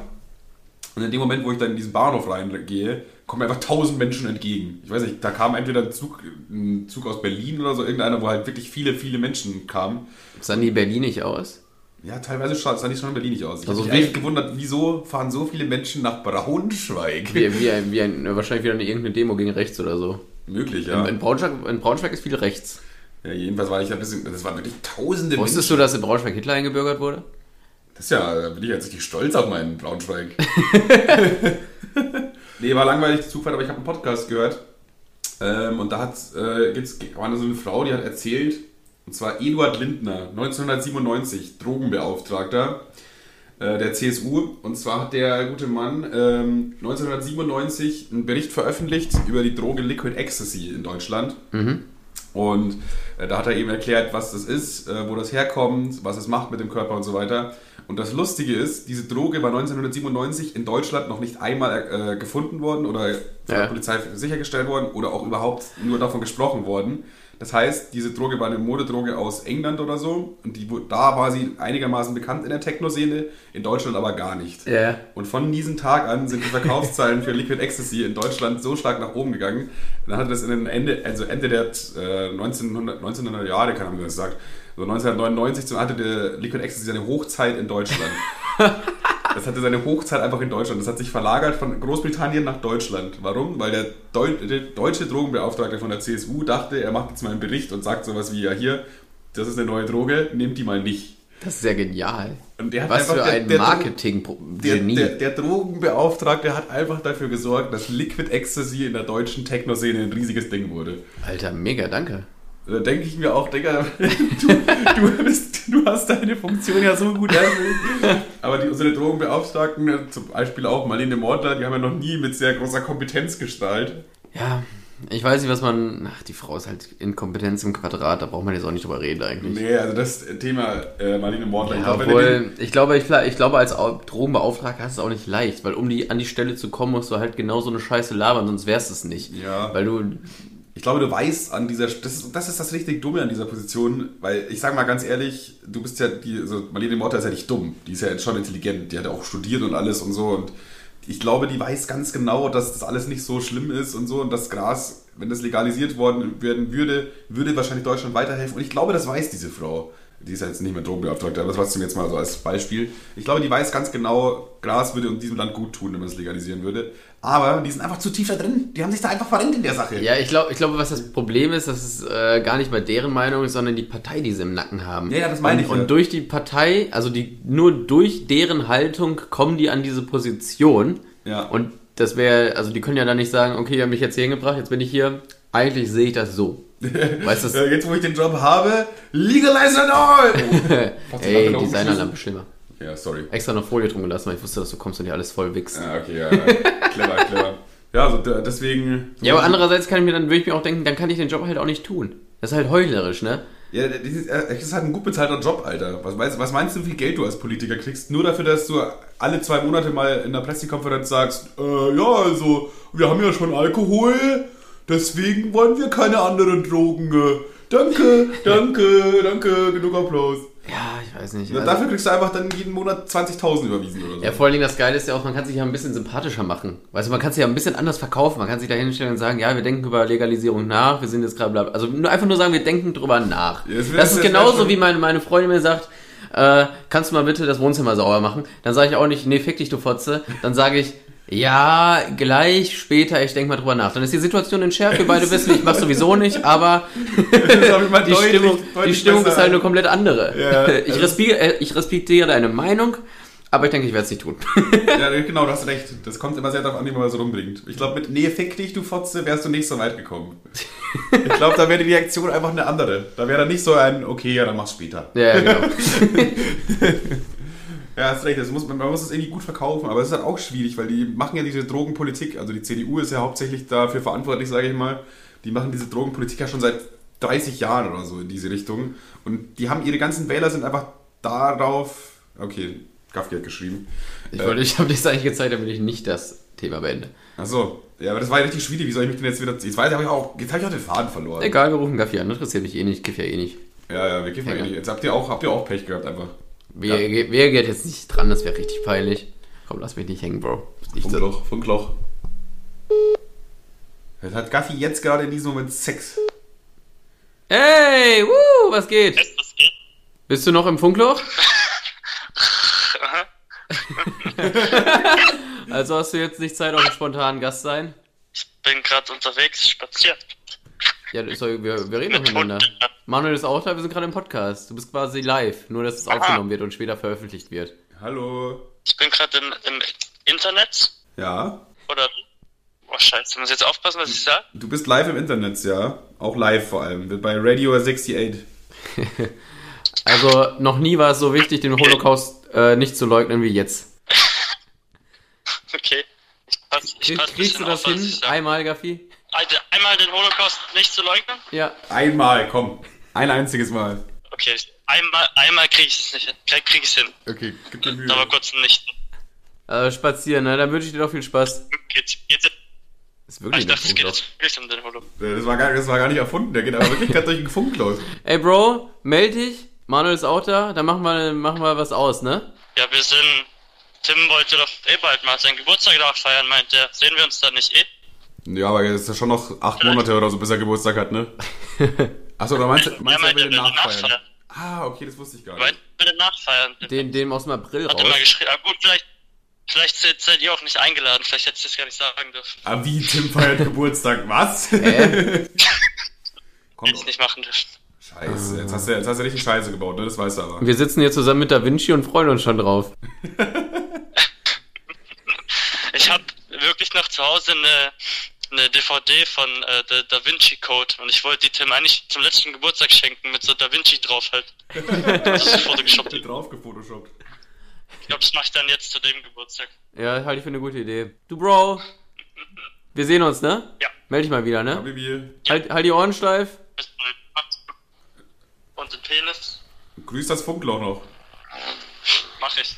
Und in dem Moment, wo ich dann in diesen Bahnhof reingehe, kommen mir einfach tausend Menschen entgegen. Ich weiß nicht, da kam entweder ein Zug, ein Zug aus Berlin oder so, irgendeiner, wo halt wirklich viele, viele Menschen kamen. Sahen die Berlin nicht aus? Ja, teilweise sah sah die schon in Berlin nicht aus. Ich Also habe mich echt gewundert, wieso fahren so viele Menschen nach Braunschweig? Wie, wie, ein, wie ein, wahrscheinlich wieder eine irgendeine Demo gegen rechts oder so. Möglich, In, ja. in, Braunschweig, in Braunschweig ist viel rechts. ja. Jedenfalls war ich ein bisschen, das waren wirklich tausende Wusstest du, dass in Braunschweig Hitler eingebürgert wurde? Das ist ja, da bin ich jetzt richtig stolz auf meinen Braunschweig. nee, war langweilig die Zugfahrt, aber ich habe einen Podcast gehört. Ähm, und da hat, äh, gibt's, war so eine Frau, die hat erzählt, und zwar Eduard Lindner, 1997, Drogenbeauftragter äh, der CSU. Und zwar hat der gute Mann ähm, 1997 einen Bericht veröffentlicht über die Droge Liquid Ecstasy in Deutschland. Und äh, da hat er eben erklärt, was das ist, äh, wo das herkommt, was es macht mit dem Körper und so weiter. Und das Lustige ist, diese Droge war 1997 in Deutschland noch nicht einmal äh, gefunden worden oder von Ja. der Polizei sichergestellt worden oder auch überhaupt nur davon gesprochen worden. Das heißt, diese Droge war eine Modedroge aus England oder so und die, da war sie einigermaßen bekannt in der Techno-Szene, in Deutschland aber gar nicht. Ja. Und von diesem Tag an sind die Verkaufszahlen für Liquid Ecstasy in Deutschland so stark nach oben gegangen. Dann hatte das in den Ende, also Ende der äh, 1900, 1900 Jahre, kann man das sagen, so 1999 so hatte der Liquid Ecstasy seine Hochzeit in Deutschland. Das hatte seine Hochzeit einfach in Deutschland. Das hat sich verlagert von Großbritannien nach Deutschland. Warum? Weil der, Deu der deutsche Drogenbeauftragte von der CSU dachte, er macht jetzt mal einen Bericht und sagt sowas wie, ja hier, das ist eine neue Droge, nehmt die mal nicht. Das ist ja genial. Und der hat Was für ein der- der, Marketing-Genie. der, der Drogenbeauftragte hat einfach dafür gesorgt, dass Liquid Ecstasy in der deutschen Techno-Szene ein riesiges Ding wurde. Alter, mega, danke. Da denke ich mir auch, Digga, du, du, bist, du hast deine Funktion ja so gut erfüllt. Aber die, unsere Drogenbeauftragten, zum Beispiel auch Marlene Mortler, die haben ja noch nie mit sehr großer Kompetenz gestrahlt. Ja, ich weiß nicht, was man. Ach, die Frau ist halt Inkompetenz im Quadrat, da braucht man jetzt auch nicht drüber reden eigentlich. Nee, also das Thema äh, Marlene Mortler, ich Ja, glaube, wenn du obwohl, ich glaube, ich, ich glaube, als Au- Drogenbeauftragter hast du es auch nicht leicht, weil um die, an die Stelle zu kommen, musst du halt genau so eine Scheiße labern, sonst wärst du es nicht. Ja. Weil du, Ich glaube, du weißt an dieser, das ist, das ist das richtig Dumme an dieser Position, weil ich sage mal ganz ehrlich, du bist ja, die, also Marlene Morter ist ja nicht dumm, die ist ja schon intelligent, die hat ja auch studiert und alles und so und ich glaube, die weiß ganz genau, dass das alles nicht so schlimm ist und so und das Gras, wenn das legalisiert worden werden würde, würde wahrscheinlich Deutschland weiterhelfen und ich glaube, das weiß diese Frau. Die ist ja jetzt nicht mehr Drogenbeauftragte, aber das war jetzt mal so als Beispiel. Ich glaube, die weiß ganz genau, Gras würde uns diesem Land gut tun, wenn man es legalisieren würde. Aber die sind einfach zu tief da drin. Die haben sich da einfach verrennt in der Sache. Ja, ich glaube, ich glaube, was das Problem ist, das ist äh, gar nicht mal deren Meinung, sondern die Partei, die sie im Nacken haben. Ja, ja, das meine und, ich, ja. Und durch die Partei, also die nur durch deren Haltung kommen die an diese Position. Ja. Und das wäre, also die können ja dann nicht sagen, okay, ihr habt mich jetzt hier hingebracht, jetzt bin ich hier. Eigentlich sehe ich das so. Weißt du, jetzt, wo ich den Job habe, legalize it all! Oh. ey, Lampe Designerlampe schlimmer. Ja, sorry. Extra noch Folie drum gelassen, weil ich wusste, dass du kommst und hier alles voll wichst. Ja, okay, ja. ja. clever, clever. Ja, also deswegen. Ja, aber andererseits kann ich mir dann, würde ich mir auch denken, dann kann ich den Job halt auch nicht tun. Das ist halt heuchlerisch, ne? Ja, das ist, äh, ist halt ein gut bezahlter Job, Alter. Was, meinst- was meinst du, wie viel Geld du als Politiker kriegst? Nur dafür, dass du alle zwei Monate mal in einer Pressekonferenz sagst, äh, ja, also, wir haben ja schon Alkohol, deswegen wollen wir keine anderen Drogen. äh. Danke, danke, danke, genug Applaus. Ja, ich weiß nicht. Also- dafür kriegst du einfach dann jeden Monat 20.000 überwiesen oder so. Ja, vor allen Dingen das Geile ist ja auch, man kann sich ja ein bisschen sympathischer machen. Weißt du, man kann sich ja ein bisschen anders verkaufen. Man kann sich da hinstellen und sagen, ja, wir denken über Legalisierung nach, wir sind jetzt gerade bla. bla. Also nur, einfach nur sagen, wir denken drüber nach. Ja, das das ist das genauso wie meine, meine Freundin mir sagt, äh, kannst du mal bitte das Wohnzimmer sauber machen? Dann sage ich auch nicht, nee, fick dich, du Fotze. Dann sage ich, ja, gleich, später, ich denke mal drüber nach. Dann ist die Situation entschärft, wir beide wissen, ich mach sowieso nicht, aber ich die deutlich- Stimmung, die deutlich Stimmung besser- ist halt eine komplett andere. Ja, ich, also- respektiere, äh, ich respektiere deine Meinung, aber ich denke, ich werde es nicht tun. Ja, genau, du hast recht. Das kommt immer sehr darauf an, wie man was rumbringt. Ich glaube, mit Nee, fick dich, du Fotze, wärst du nicht so weit gekommen. Ich glaube, da wäre die Reaktion einfach eine andere. Da wäre dann nicht so ein, okay, ja, dann mach's später. Ja, genau. Ja, hast recht, das muss, man muss es irgendwie gut verkaufen, aber es ist halt auch schwierig, weil die machen ja diese Drogenpolitik, also die CDU ist ja hauptsächlich dafür verantwortlich, sage ich mal. Die machen diese Drogenpolitik ja schon seit 30 Jahren oder so in diese Richtung. Und die haben ihre ganzen Wähler sind einfach darauf. Okay, Gaffi hat geschrieben. Ich, wollte, ich habe dir das eigentlich gezeigt, damit ich nicht das Thema beende. Achso, ja, aber das war ja richtig schwierig. Wie soll ich mich denn jetzt wieder. Jetzt weiß ich, hab ich auch, jetzt habe ich auch den Faden verloren. Egal, wir rufen Gaffi an, interessiert mich eh nicht, kiff ja eh nicht. Ja, ja, wir kiffen ja eh nicht. Jetzt habt ihr auch, habt ihr auch Pech gehabt einfach. Wer, wer geht jetzt nicht dran, das wäre richtig peinlich. Komm, lass mich nicht hängen, Bro. So. Funkloch, Funkloch. Jetzt hat Gaffi jetzt gerade in diesem Moment Sex. Hey, wuh, was geht? Was geht? Bist du noch im Funkloch? Also hast du jetzt nicht Zeit, auf einen spontanen Gast sein? Ich bin gerade unterwegs, spazieren. Ja, doch, wir, wir reden doch Mit miteinander. Manuel ist auch da, wir sind gerade im Podcast. Du bist quasi live, nur dass es Aha. aufgenommen wird und später veröffentlicht wird. Hallo. Ich bin gerade im Internet. Ja. Oder. Oh, Scheiße, muss jetzt aufpassen, was ich sage? Du bist live im Internet, ja. Auch live vor allem. Bei Radio 68. Also noch nie war es so wichtig, den Holocaust äh, nicht zu leugnen wie jetzt. Okay. Ich pass, ich pass kriegst du das auf, hin? Einmal, Gaffi? Alter, einmal den Holocaust nicht zu leugnen? Ja. Einmal, komm. Ein einziges Mal. Okay, einmal, einmal krieg ich es nicht hin. Krieg, ich's hin. Okay, gib dir Mühe. Aber kurz nicht. Äh, spazieren, ne? Dann wünsche ich dir doch viel Spaß. Geht's, geht's, Ist wirklich ich dachte, es geht jetzt wirklich um den Holocaust. Das war, gar, das war gar nicht erfunden. Der geht aber wirklich gerade durch den Funkloch. Ey, Bro, meld dich. Manuel ist auch da. Dann machen wir, machen wir was aus, ne? Ja, wir sind. Tim wollte doch eh bald mal seinen Geburtstag nachfeiern, meint er. Sehen wir uns dann nicht eh? Ja, aber jetzt ist ja schon noch acht Monate oder so, bis er Geburtstag hat, ne? Achso, da meinst, du- Er meinst du, er meinte, will er den nachfeiern? nachfeiern. Ah, okay, das wusste ich gar Weil nicht. er will nachfeiern. Den, den aus dem April Hat raus. er mal geschrieben. Aber gut, vielleicht. Vielleicht seid, ihr auch nicht eingeladen. Vielleicht hätte ich das gar nicht sagen dürfen. Ah, wie Tim feiert Geburtstag? Was? Hä? Komm, Hätte ich nicht machen dürfen. Scheiße, jetzt hast, du, jetzt hast du richtig Scheiße gebaut, ne? Das weißt du aber. Wir sitzen hier zusammen mit Da Vinci und freuen uns schon drauf. Ich habe wirklich noch zu Hause eine, eine DVD von äh, der Da Vinci Code und ich wollte die Tim eigentlich zum letzten Geburtstag schenken mit so Da Vinci drauf halt. Das ist Photoshop. Ich drauf gefotoshoppt. glaube, das mache ich dann jetzt zu dem Geburtstag. Ja, halte ich für eine gute Idee. Du, Bro. Wir sehen uns, ne? Ja. Meld dich mal wieder, ne? Habibi, Halt, halt die Ohren steif. Und den Penis grüß das Funkloch noch. mache ich.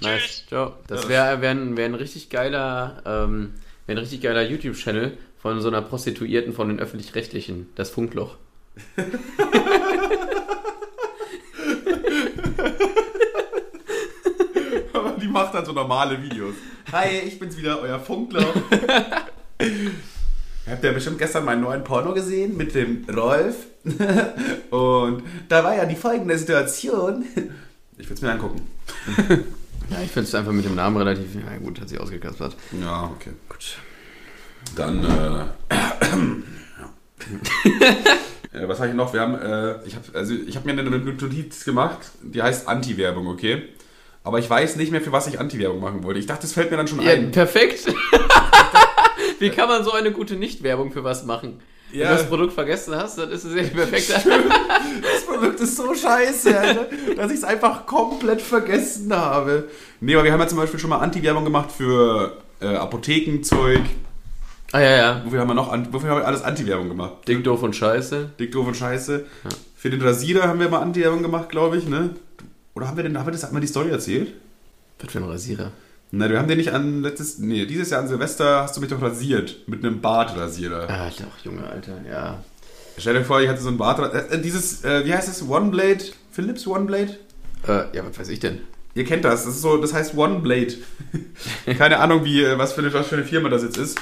Nice. Tschüss. Ciao. Das Ja. wäre wär ein, wär ein richtig geiler, ähm, ein richtig geiler YouTube-Channel von so einer Prostituierten von den Öffentlich-Rechtlichen. Das Funkloch. Aber die macht dann so normale Videos. Hi, ich bin's wieder, euer Funkloch. ja, habt ja bestimmt gestern meinen neuen Porno gesehen mit dem Rolf. Und da war ja die folgende Situation. Ich will es mir angucken. Ja, ich finde es einfach mit dem Namen relativ. Ja, gut, hat sich ausgekaspert. Ja, okay. Gut. Dann, äh, äh, was habe ich noch? Wir haben, äh, ich habe also ich hab mir eine Notiz gemacht, die heißt Anti-Werbung, okay? Aber ich weiß nicht mehr, für was ich Anti-Werbung machen wollte. Ich dachte, das fällt mir dann schon Ja, ein. perfekt. Wie kann man so eine gute Nicht-Werbung für was machen? Wenn Ja. du das Produkt vergessen hast, dann ist es ja perfekt. Das Produkt ist so scheiße, Alter, dass ich es einfach komplett vergessen habe. Nee, aber wir haben ja zum Beispiel schon mal Anti-Werbung gemacht für äh, Apothekenzeug. ah, ja, ja. Wofür haben wir noch, wofür haben wir alles Anti-Werbung gemacht? Dick, doof und scheiße. Dick, doof und scheiße. Für den Rasierer haben wir mal Anti-Werbung gemacht, glaube ich, ne? Oder haben wir denn, haben wir das, man die Story erzählt? Was für ein Rasierer. Nein, wir haben den nicht an letztes, nee, dieses Jahr an Silvester hast du mich doch rasiert. Mit einem Bartrasierer. Ah, doch, Junge, Alter, ja. Stell dir vor, ich hatte so ein Bartrasierer. Äh, dieses, äh, wie heißt das? One Blade? Philips One Blade? Äh, ja, was weiß ich denn? Ihr kennt das, das ist so, das heißt One Blade. Keine Ahnung, wie, äh, was für, eine, was für eine Firma das jetzt ist.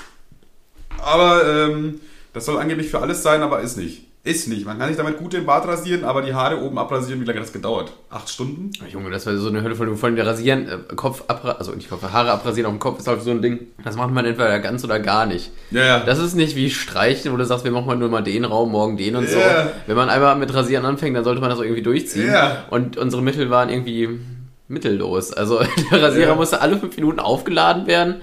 Aber ähm, das soll angeblich für alles sein, aber ist nicht. Ist nicht. Man kann sich damit gut den Bart rasieren, aber die Haare oben abrasieren. Wie lange hat das gedauert? Acht Stunden? Ah, Junge, das war so eine Hölle von vor allem der Rasieren, äh, Kopf abra also nicht Kopf, Haare abrasieren auf dem Kopf ist halt so ein Ding. Das macht man entweder ganz oder gar nicht. Ja, ja. Das ist nicht wie Streichen, wo du sagst, wir machen mal nur mal den Raum, morgen den und so. Ja. Wenn man einmal mit Rasieren anfängt, dann sollte man das auch irgendwie durchziehen. Ja. Und unsere Mittel waren irgendwie mittellos. Also der Rasierer Ja. musste alle fünf Minuten aufgeladen werden.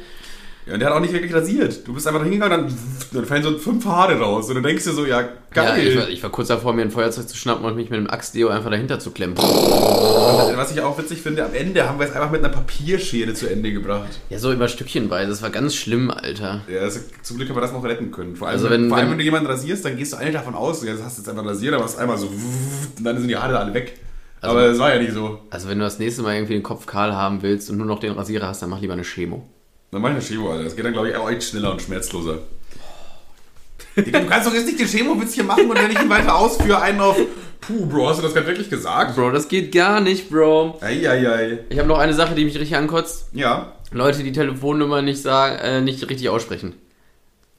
Ja, und der hat auch nicht wirklich rasiert. Du bist einfach da hingegangen und dann, dann fallen so fünf Haare raus. Und dann denkst du so, ja, Ja, geil. ich, war, ich war kurz davor, mir ein Feuerzeug zu schnappen und mich mit einem Axtdeo einfach dahinter zu klemmen. Was ich auch witzig finde, am Ende haben wir es einfach mit einer Papierschere zu Ende gebracht. Ja, so immer stückchenweise. Das war ganz schlimm, Alter. Ja, also, zum Glück haben wir das noch retten können. Vor allem, Also wenn- vor allem wenn- wenn du jemanden rasierst, dann gehst du eigentlich davon aus, ja, das hast du jetzt einfach rasiert, aber es ist einmal so und dann sind die Haare alle weg. Also- aber es war ja nicht so. Also wenn du das nächste Mal irgendwie den Kopf kahl haben willst und nur noch den Rasierer hast, dann mach lieber eine Chemo. Dann mach ich eine Chemo, Alter. Das geht dann, glaube ich, auch schneller und schmerzloser. Digga, du kannst doch jetzt nicht den Chemo-Witz hier machen und wenn ich ihn weiter ausführe, einen auf Puh, Bro, hast du das gerade wirklich gesagt? Bro, das geht gar nicht, Bro. Eieiei. Ich habe noch eine Sache, die mich richtig ankotzt. Ja. Leute, die Telefonnummer nicht sagen, äh, nicht richtig aussprechen.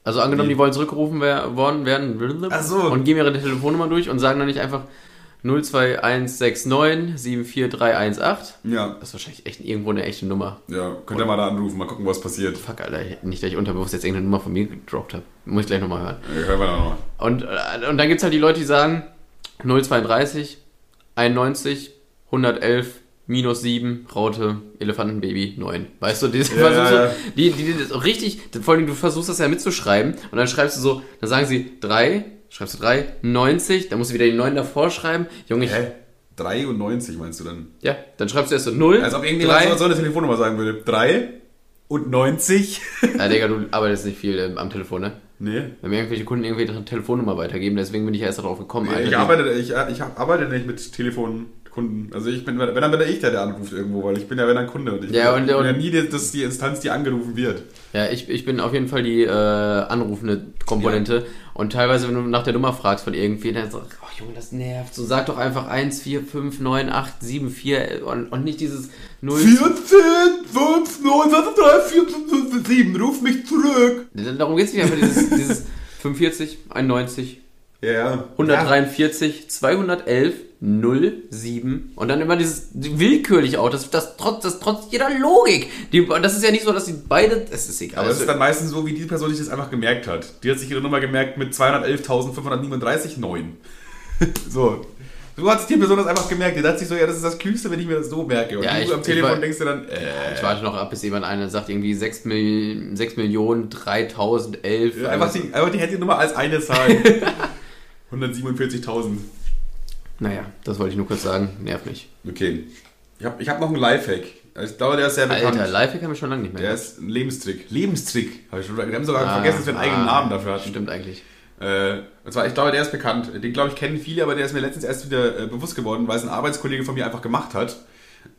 Also angenommen, Wie? die wollen zurückgerufen wer worden werden Ach so. und geben ihre Telefonnummer durch und sagen dann nicht einfach 02169 74318. Ja. Das ist wahrscheinlich echt irgendwo eine echte Nummer. Ja, könnt ihr mal da anrufen, mal gucken, was passiert. Fuck, Alter, nicht, dass ich unterbewusst jetzt irgendeine Nummer von mir gedroppt habe. Muss ich gleich nochmal hören. Ja, hören wir nochmal. Und, äh, und dann gibt es halt die Leute, die sagen 032, 91, 111, minus 7, Raute, Elefantenbaby 9. Weißt du, die, Ja, ja, ja. Die, die, die so richtig, vor allem du versuchst das ja mitzuschreiben und dann schreibst du so, dann sagen sie 3, schreibst du 3, 90, dann musst du wieder die 9 davor schreiben. Junge, ich, Hä? 93 meinst du dann? ja, dann schreibst du erst so 0, Als ob irgendjemand 3. so- eine Telefonnummer sagen würde. 3 und 90? Ja, Digga, du arbeitest nicht viel ähm, am Telefon, ne? nee. Wenn mir irgendwelche Kunden irgendwie ihre Telefonnummer weitergeben, deswegen bin ich ja erst darauf gekommen. Alter. Ich arbeite, ich, ich arbeite nicht mit Telefonkunden. Also ich bin, wenn dann bin ich der, der anruft irgendwo, weil ich bin ja wenn dann Kunde und ich Ja, bin, und- bin ja nie die, das die Instanz, die angerufen wird. Ja, ich, ich bin auf jeden Fall die äh, anrufende Komponente. Und teilweise, wenn du nach der Nummer fragst von irgendwie, dann so, oh Junge, das nervt. So sag doch einfach 1, 4, 5, 9, 8, 7, 4 und, und nicht dieses 0. 14, 5, 9, 3, 4, 5, 5, 7, ruf mich zurück. Darum geht es nicht einfach dieses, dieses 45, 91, Ja, ja. 143, 211, 07 und dann immer dieses willkürlich auch, das, das, trotz, das trotz jeder Logik. Die, das ist ja nicht so, dass die beide, es ist egal. Aber es ist dann meistens so, wie die Person sich das einfach gemerkt hat. Die hat sich ihre Nummer gemerkt mit 211.539, 9. so. So hat sich die Person das einfach gemerkt. Die dachte sich so, ja, das ist das Klügste, wenn ich mir das so merke. Und Ja, du ich- am ich Telefon war- denkst dir dann, äh, Ich warte noch ab, bis jemand einer sagt, irgendwie 6, Mil 6 Millionen 3011. Ja, einfach, die, einfach die Handynummer als eine Zahl. 147.000. Naja, das wollte ich nur kurz sagen. Nervt mich. Okay. Ich habe ich hab noch einen Lifehack. Ich glaube, der ist sehr bekannt. Alter, Lifehack haben wir schon lange nicht mehr. der ist ein Lebenstrick. Lebenstrick. Hab ich schon, wir haben sogar Ah, vergessen, dass wir einen eigenen ah, Namen dafür hatten. Stimmt eigentlich. Äh, und zwar, ich glaube, der ist bekannt. Den, glaube ich, kennen viele, aber der ist mir letztens erst wieder äh, bewusst geworden, weil es ein Arbeitskollege von mir einfach gemacht hat.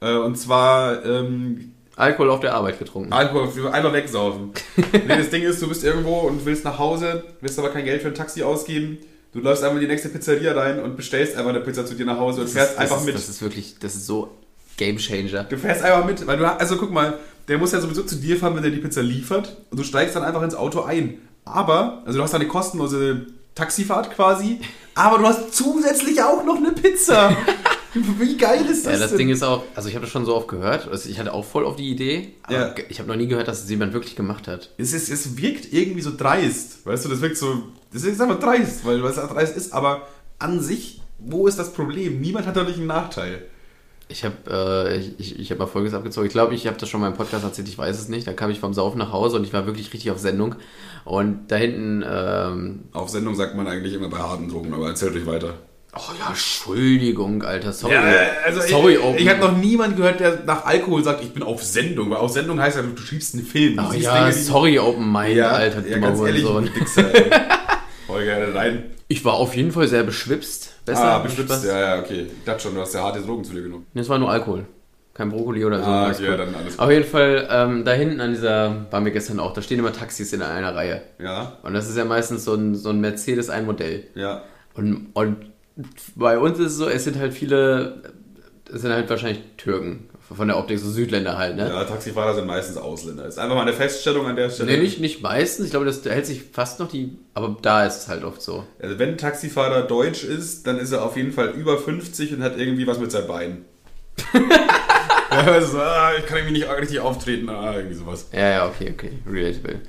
Äh, und zwar ähm, Alkohol auf der Arbeit getrunken. Alkohol, einfach wegsaufen. nee, das Ding ist, du bist irgendwo und willst nach Hause, willst aber kein Geld für ein Taxi ausgeben. Du läufst einfach in die nächste Pizzeria rein und bestellst einfach eine Pizza zu dir nach Hause und Das fährst ist, einfach ist, mit. Das ist wirklich, das ist so Game Changer. Du fährst einfach mit, weil du, also guck mal, der muss ja sowieso zu dir fahren, wenn er die Pizza liefert und du steigst dann einfach ins Auto ein. aber, also du hast eine kostenlose Taxifahrt quasi, aber du hast zusätzlich auch noch eine Pizza. Wie geil ist das Ja, das denn? Ding ist auch, also ich habe das schon so oft gehört. Also ich hatte auch voll auf die Idee, aber Ja. ich habe noch nie gehört, dass es jemand wirklich gemacht hat. es, ist, es wirkt irgendwie so dreist, weißt du, das wirkt so, das ist einfach dreist, weil es auch dreist ist, aber an sich, wo ist das Problem? Niemand hat dadurch einen Nachteil. Ich habe äh, ich, ich, ich hab mal Folgendes abgezogen. Ich glaube, ich habe das schon mal im Podcast erzählt, ich weiß es nicht. Da kam ich vom Saufen nach Hause und ich war wirklich richtig auf Sendung. Und da hinten, ähm, Auf Sendung sagt man eigentlich immer bei harten Drogen, aber erzählt euch weiter. Oh ja, Entschuldigung, Alter, sorry. also sorry, ich, Open. ich habe noch niemanden gehört, der nach Alkohol sagt, ich bin auf Sendung, weil auf Sendung heißt ja, du, schiebst einen Film. Oh ja, Dinge, sorry, Open Mind, ja, Alter, ja, ganz ehrlich. Voll gerne rein. Ich war auf jeden Fall sehr beschwipst. Besser. Ah. Spaß. Ja, ja, okay. Ich dachte schon, du hast ja harte Drogen zu dir genommen. Nee, es war nur Alkohol. Kein Brokkoli oder so. Ah, cool. dann alles Auf jeden Fall, ähm, da hinten an dieser, waren wir gestern auch, da stehen immer Taxis in einer Reihe. Ja, Und das ist ja meistens so ein, so ein Mercedes, ein Modell. ja. Und, und bei uns ist es so, es sind halt viele, es sind halt wahrscheinlich Türken. Von der Optik, so Südländer halt, ne? Ja, Taxifahrer sind meistens Ausländer. Ist einfach mal eine Feststellung an der Stelle. Nee, nicht, nicht meistens. Ich glaube, das hält sich fast noch die, aber da ist es halt oft so. Also wenn ein Taxifahrer deutsch ist, dann ist er auf jeden Fall über 50 und hat irgendwie was mit seinem Bein. ja, also, so, ah, ich kann irgendwie nicht richtig auftreten, ah, irgendwie sowas. Ja, ja, okay, okay. Relatable.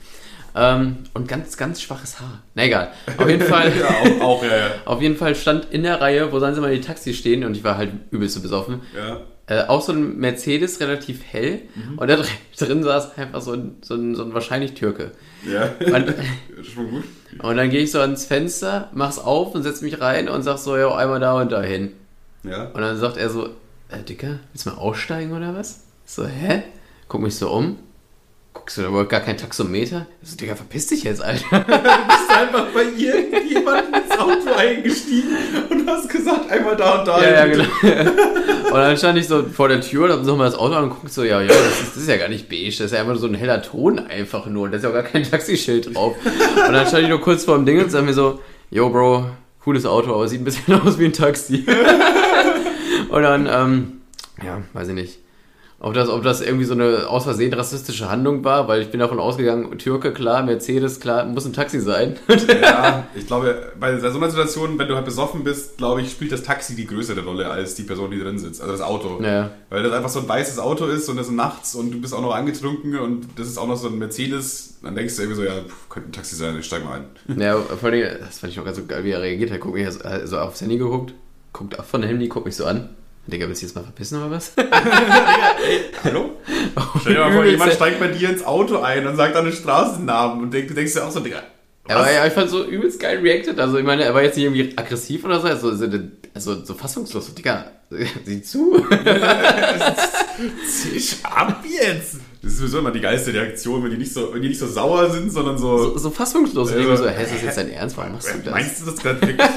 Ähm, und ganz, ganz schwaches Haar. Na egal. Auf jeden Fall. Ja, auch, auch ja, ja. Auf jeden Fall stand in der Reihe, wo sollen sie mal die Taxis stehen, und ich war halt übelst so besoffen, ja. äh, auch so ein Mercedes, relativ hell, Mhm. und da dr- drin saß einfach so ein, so ein, so ein wahrscheinlich Türke. Ja, Und, schon gut. und dann gehe ich so ans Fenster, mach's auf und setz mich rein und sag so, ja, einmal da und dahin. Ja. Und dann sagt er so, äh, Dicker, willst du mal aussteigen oder was? So, hä? Guck mich so um. Guckst du da wohl gar kein Taxometer? Ich so, Digga, verpiss dich jetzt, Alter. Du bist einfach bei irgendjemandem ins Auto eingestiegen und hast gesagt, einmal da und da. Ja, ja, genau. und dann stand ich so vor der Tür und hab nochmal das Auto an und guck so, ja, ja, das ist, das ist ja gar nicht beige, das ist ja einfach nur so ein heller Ton einfach nur. Und da ist ja auch gar kein Taxischild drauf. Und dann stand ich nur kurz vor dem Ding und sag mir so, yo, Bro, cooles Auto, aber sieht ein bisschen aus wie ein Taxi. und dann, ähm, ja, weiß ich nicht. Ob das, ob das irgendwie so eine aus Versehen rassistische Handlung war, weil ich bin davon ausgegangen, Türke, klar, Mercedes, klar, muss ein Taxi sein. Ja, ich glaube, bei so einer Situation, wenn du halt besoffen bist, glaube ich, spielt das Taxi die größere Rolle als die Person, die drin sitzt. Also das Auto. Ja. Weil das einfach so ein weißes Auto ist und das ist nachts und du bist auch noch angetrunken und das ist auch noch so ein Mercedes. Dann denkst du irgendwie so, ja, pff, könnte ein Taxi sein, ich steig mal ein. Ja, vor allem, das fand ich noch ganz so geil, wie er reagiert hat. Guck mich so, so aufs Handy geguckt, guckt ab von dem Handy, guckt mich so an. Digga, willst du jetzt mal verpissen oder was? Hallo? Stell dir mal vor, jemand ey. steigt bei dir ins Auto ein und sagt dann einen Straßennamen und denk, du denkst dir auch so, Digga, Aber ja, ich fand so übelst geil reacted. Also ich meine, er war jetzt nicht irgendwie aggressiv oder so, also, so- also so fassungslos. So, Digga, sieh zu. zieh ab jetzt! Das ist sowieso immer die geilste Reaktion, wenn die nicht so, wenn die nicht so sauer sind, sondern so. So, so fassungslos. Und ich Also, so, hä, ist das jetzt dein Ernst? Warum machst du das? Meinst du das gerade wirklich?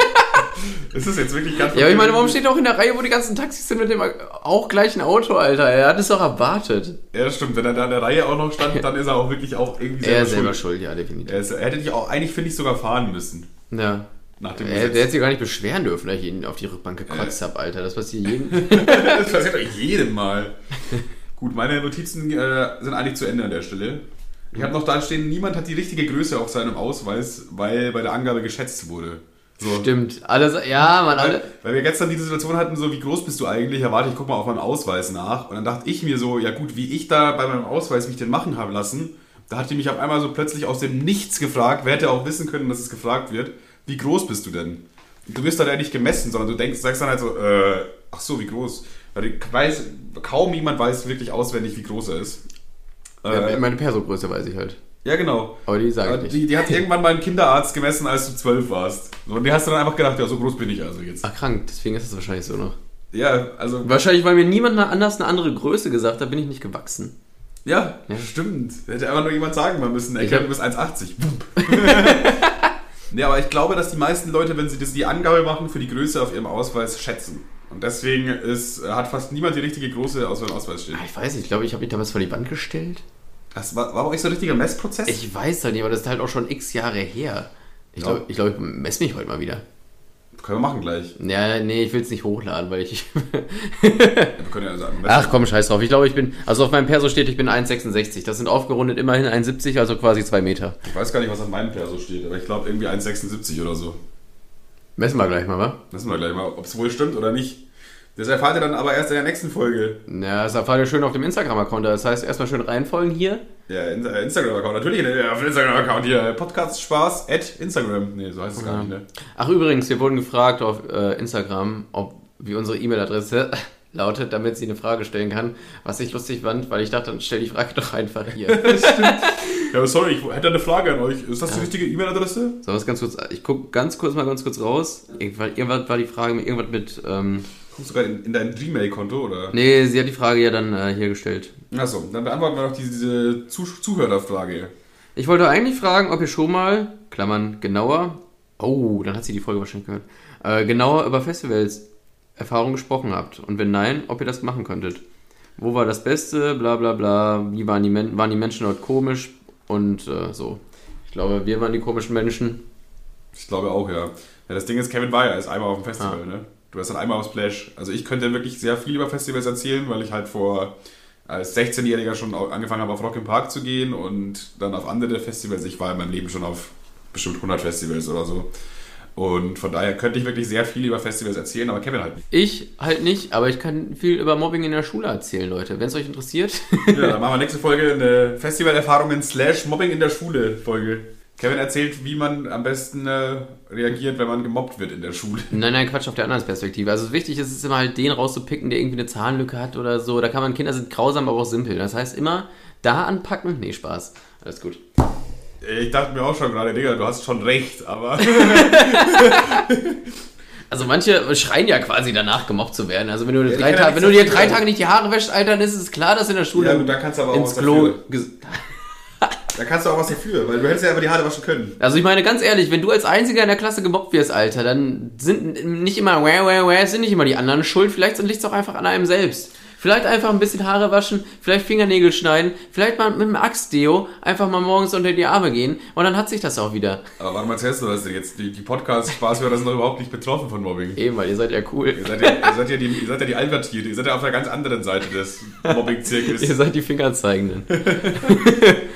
Ist das jetzt wirklich gerade Ja, aber ich meine, warum steht er auch in der Reihe, wo die ganzen Taxis sind mit dem auch gleichen Auto, Alter? Er hat es doch erwartet. Ja, das stimmt. Wenn er da in der Reihe auch noch stand, dann ist er auch wirklich auch irgendwie Er selber ist selber schuld. schuld, ja, definitiv. Er, ist, er hätte dich auch, eigentlich finde ich, sogar fahren müssen. Ja. Nach dem Er, hätte sich gar nicht beschweren dürfen, dass ich ihn auf die Rückbank gekotzt hab, Alter. Das passiert jedem. das passiert doch jedem Mal. Gut, meine Notizen äh, sind eigentlich zu Ende an der Stelle. Ich habe noch da stehen, niemand hat die richtige Größe auf seinem Ausweis, weil bei der Angabe geschätzt wurde. So. Stimmt. Alles, ja, man, alle. Weil, weil wir gestern diese Situation hatten, so wie groß bist du eigentlich? Ja, warte, ich guck mal auf meinem Ausweis nach. Und dann dachte ich mir so, ja gut, wie ich da bei meinem Ausweis mich denn machen habe lassen, da hat die mich auf einmal so plötzlich aus dem Nichts gefragt. Wer hätte auch wissen können, dass es gefragt wird, wie groß bist du denn? Du wirst da ja nicht gemessen, sondern du denkst, sagst dann halt so, äh, ach so, wie groß? Weil ich weiß, kaum jemand weiß wirklich auswendig, wie groß er ist. Ja, Äh, meine Perso-Größe weiß ich halt. Ja, genau. Aber die sage ich nicht. Die, die hat irgendwann mal ein Kinderarzt gemessen, als du zwölf warst. Und die hast du dann einfach gedacht, ja, so groß bin ich also jetzt. Ach, krank. Deswegen ist es wahrscheinlich so noch. Ja, also. Wahrscheinlich, weil mir niemand anders eine andere Größe gesagt hat, bin ich nicht gewachsen. Ja, Ja. stimmt. Hätte einfach nur jemand sagen mal müssen. Ich Ich glaube, hab- du bist 1,80. Wupp. nee, aber ich glaube, dass die meisten Leute, wenn sie das die Angabe machen, für die Größe auf ihrem Ausweis schätzen. Und deswegen ist, hat fast niemand die richtige Größe aus seinem Ausweis stehen. Ah, Ich weiß nicht, ich glaube, ich habe mich damals vor die Wand gestellt. Das war, war bei euch so ein richtiger Messprozess? Ich weiß halt nicht, aber das ist halt auch schon x Jahre her. Ich Ja. glaube, ich, glaub, ich messe mich heute mal wieder. Können wir machen gleich. Ja, nee, ich will es nicht hochladen, weil ich. Wir können ja sagen. Ach komm, scheiß drauf. Ich glaube, ich bin. Also auf meinem Perso steht, ich bin 1,66. Das sind aufgerundet immerhin 1,70, also quasi 2 Meter. Ich weiß gar nicht, was auf meinem Perso steht, aber ich glaube irgendwie 1,76 oder so. Messen wir gleich mal, wa? Wissen wir gleich mal, ob es wohl stimmt oder nicht. Das erfahrt ihr dann aber erst in der nächsten Folge. Ja, das erfahrt ihr schön auf dem Instagram-Account. Das heißt, erstmal schön reinfolgen hier. Ja, äh, Instagram-Account. Natürlich äh, auf dem Instagram-Account hier. Podcast Spaß at Instagram. Nee, so heißt es gar nicht, ne? Ach, übrigens, wir wurden gefragt auf äh, Instagram, ob wie unsere E-Mail-Adresse lautet, damit sie eine Frage stellen kann. Was ich lustig fand, weil ich dachte, dann stell die Frage doch einfach hier. Ja, sorry, ich hätte eine Frage an euch. Ist das die richtige E-Mail-Adresse? So, was ganz kurz. Ich guck ganz kurz mal ganz kurz raus. Irgendwas, irgendwas war die Frage mit irgendwas mit. Ähm, Gerade in, in dein Gmail-Konto, oder? nee, sie hat die Frage ja dann äh, hier gestellt. Achso, dann beantworten wir noch diese, Zuh Zuhörerfrage. Ich wollte eigentlich fragen, ob ihr schon mal, Klammern, genauer, oh, dann hat sie die Folge wahrscheinlich gehört, äh, genauer über Festivals Erfahrungen gesprochen habt. Und wenn nein, ob ihr das machen könntet. Wo war das Beste, bla bla bla, wie waren die, Men waren die Menschen dort komisch und äh, so. Ich glaube, wir waren die komischen Menschen. Ich glaube auch, ja. ja. Das Ding ist, Kevin war ja erst einmal auf dem Festival, Ah. ne? Du warst dann einmal auf Splash. Also ich könnte wirklich sehr viel über Festivals erzählen, weil ich halt vor als 16-Jähriger schon angefangen habe, auf Rock im Park zu gehen und dann auf andere Festivals. Ich war in meinem Leben schon auf bestimmt 100 Festivals oder so. Und von daher könnte ich wirklich sehr viel über Festivals erzählen, aber Kevin halt nicht. Ich halt nicht, aber ich kann viel über Mobbing in der Schule erzählen, Leute. Wenn es euch interessiert. Ja, dann machen wir nächste Folge eine Festivalerfahrungen slash Mobbing in der Schule Folge. Kevin erzählt, wie man am besten äh, reagiert, wenn man gemobbt wird in der Schule. Nein, nein, Quatsch auf der anderen Perspektive. Also wichtig ist es immer halt, den rauszupicken, der irgendwie eine Zahnlücke hat oder so. Da kann man, Kinder sind grausam, aber auch simpel. Das heißt immer, da anpacken, nee, Spaß. Alles gut. Ich dachte mir auch schon gerade, Digga, du hast schon recht, aber. Also manche schreien ja quasi danach, gemobbt zu werden. Also wenn du, die drei, ja Tage, wenn du dir drei Tage nicht die Haare wäschst, Alter, dann ist es klar, dass in der Schule Ja, gut, da kannst du aber auch ins was Klo... Da kannst du auch was dafür, weil du hättest ja einfach die Haare waschen können. Also ich meine ganz ehrlich, wenn du als Einziger in der Klasse gemobbt wirst, Alter, dann sind nicht immer, wah, wah, wah, sind nicht immer die anderen schuld. Vielleicht liegt es auch einfach an einem selbst. Vielleicht einfach ein bisschen Haare waschen, vielleicht Fingernägel schneiden, vielleicht mal mit einem Axtdeo einfach mal morgens unter die Arme gehen und dann hat sich das auch wieder. Aber warum erzählst du das denn jetzt? Die, die Podcast-Spaßhörer sind doch überhaupt nicht betroffen von Mobbing. Eben, weil ihr seid ja cool. Ihr seid ja, ihr seid ja, die, ihr seid ja die Albertiere, ihr seid ja auf der ganz anderen Seite des Mobbing-Zirkels. Ihr seid die Fingerzeigenden.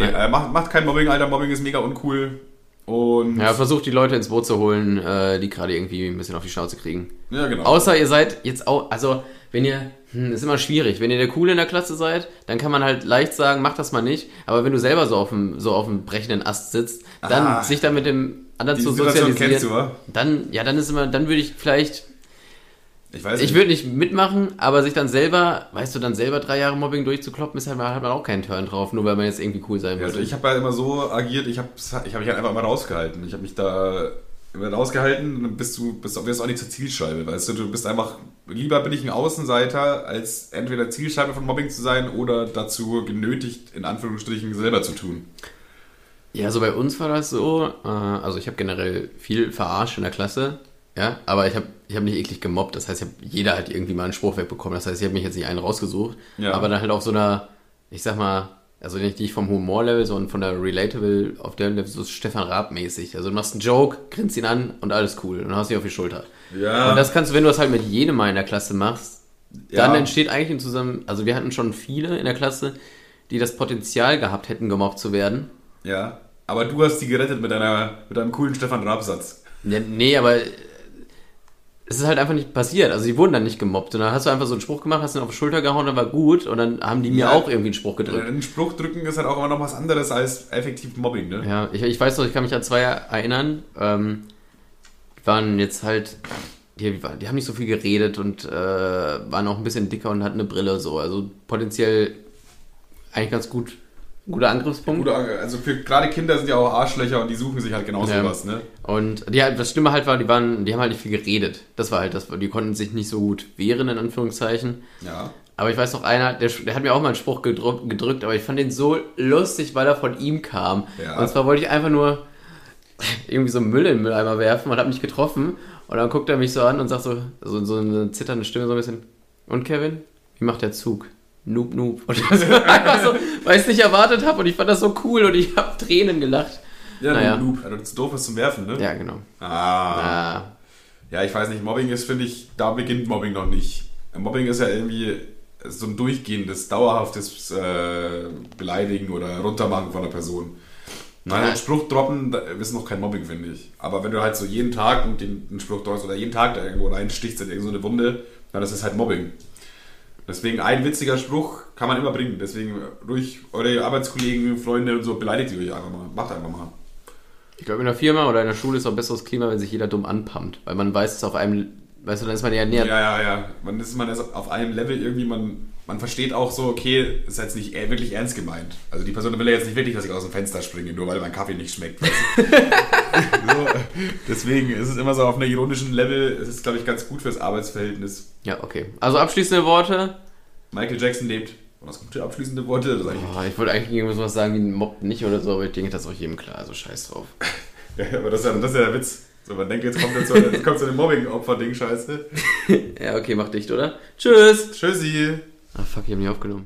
Nee, äh, macht, macht kein Mobbing, Alter. Mobbing ist mega uncool. Und. Ja, versucht die Leute ins Boot zu holen, äh, die gerade irgendwie ein bisschen auf die Schnauze kriegen. ja genau. Außer ihr seid jetzt auch, also wenn ihr, hm, ist immer schwierig, wenn ihr der Coole in der Klasse seid, dann kann man halt leicht sagen, mach das mal nicht. Aber wenn du selber so auf dem, so auf dem brechenden Ast sitzt, dann Ah. sich dann mit dem anderen Die zu Situation sozialisieren, kennst du, wa? dann, ja, dann ist immer, dann würde ich vielleicht, Ich weiß ich würde nicht mitmachen, aber sich dann selber, weißt du, dann selber drei Jahre Mobbing durchzukloppen, ist halt, hat man auch keinen Turn drauf, nur weil man jetzt irgendwie cool sein will. Also ich habe halt immer so agiert, ich habe ich hab mich halt einfach immer rausgehalten. Ich habe mich da immer rausgehalten, dann bist du bist, wirst auch nicht zur Zielscheibe, weißt du? Du bist einfach, lieber bin ich ein Außenseiter, als entweder Zielscheibe von Mobbing zu sein oder dazu genötigt, in Anführungsstrichen, selber zu tun. Ja, so bei uns war das so. Äh, also ich habe generell viel verarscht in der Klasse, ja, aber ich habe ich hab nicht eklig gemobbt. Das heißt, ich hab, jeder hat irgendwie mal einen Spruch wegbekommen. Das heißt, ich habe mich jetzt nicht einen rausgesucht, Ja. aber dann halt auf so einer, ich sag mal, also nicht, nicht vom Humorlevel, sondern von der Relatable, auf der Level so Stefan Raab mäßig. Also du machst einen Joke, grinst ihn an und alles cool und dann hast du ihn auf die Schulter. Ja. Und das kannst du, wenn du das halt mit jedem mal in der Klasse machst, dann Ja. entsteht eigentlich ein Zusammen, also wir hatten schon viele in der Klasse, die das Potenzial gehabt hätten, gemobbt zu werden. Ja. Aber du hast die gerettet mit, deiner, mit deinem coolen Stefan Raab-Satz. Ja, nee, aber es ist halt einfach nicht passiert. Also die wurden dann nicht gemobbt. Und dann hast du einfach so einen Spruch gemacht, hast ihn auf die Schulter gehauen, dann war gut. Und dann haben die mir Ja. auch irgendwie einen Spruch gedrückt. Einen Spruch drücken ist halt auch immer noch was anderes als effektiv Mobbing, ne? Ja, ich, ich weiß noch, ich kann mich an zwei erinnern. Ähm, die waren jetzt halt, die, die haben nicht so viel geredet und äh, waren auch ein bisschen dicker und hatten eine Brille so. Also potenziell eigentlich ganz gut, guter Angriffspunkt. Oder, also für gerade Kinder sind ja auch Arschlöcher und die suchen sich halt genau Ja. sowas, ne? Und die, halt- das Stimme halt war, die waren, die haben halt nicht viel geredet. Das war halt das, die konnten sich nicht so gut wehren, in Anführungszeichen. Ja. Aber ich weiß noch, einer, der, der hat mir auch mal einen Spruch gedrückt, gedrückt, aber ich fand den so lustig, weil er von ihm kam. Ja. Und zwar wollte ich einfach nur irgendwie so Müll in den Mülleimer werfen und hab mich getroffen. Und dann guckt er mich so an und sagt so, so, so eine zitternde Stimme so ein bisschen, und Kevin, wie macht der Zug? Noob, noob. Das war einfach so, weil ich es nicht erwartet habe und ich fand das so cool und ich habe Tränen gelacht. Ja, Naja. Noob. Also, zu doof ist zum Werfen, ne? Ja, genau. Ah. Ah, Ja, ich weiß nicht, Mobbing ist, finde ich, da beginnt Mobbing noch nicht. Mobbing ist ja irgendwie so ein durchgehendes, dauerhaftes äh, Beleidigen oder Runtermachen von einer Person. Nein, Ja. einen Spruch droppen ist noch kein Mobbing, finde ich. Aber wenn du halt so jeden Tag und den, einen Spruch droppst oder jeden Tag da irgendwo reinstichst in irgendeine Wunde, dann ist es halt Mobbing. Deswegen ein witziger Spruch kann man immer bringen. Deswegen ruhig eure Arbeitskollegen, Freunde und so beleidigt ihr euch einfach mal. Macht einfach mal. ich glaube, in der Firma oder in der Schule ist auch besseres Klima, wenn sich jeder dumm anpammt. Weil man weiß, es auf einem, weißt du, dann ist man ja näher. Ja, ja, ja. Man ist man ist auf einem Level irgendwie, man, man versteht auch so, okay, ist jetzt nicht e- wirklich ernst gemeint. Also die Person will ja jetzt nicht wirklich, dass ich aus dem Fenster springe, nur weil mein Kaffee nicht schmeckt. so, deswegen ist es immer so auf einer ironischen Level, es ist, glaube ich, ganz gut fürs Arbeitsverhältnis. Ja, okay. Also abschließende Worte. Michael Jackson lebt. Und was gute abschließende Worte? Das Oh, ich wollte eigentlich irgendwas was sagen wie ein Mob nicht oder so, aber ich denke, das ist auch jedem klar. Also scheiß drauf. ja, aber das ist ja, das ist ja der Witz. So, man denkt, jetzt kommt jetzt so, jetzt kommt so eine Mobbing-Opfer-Ding, scheiße. Ja, okay, mach dicht, oder? Tschüss. Tschüssi. Ah, fuck, ich hab nicht aufgenommen.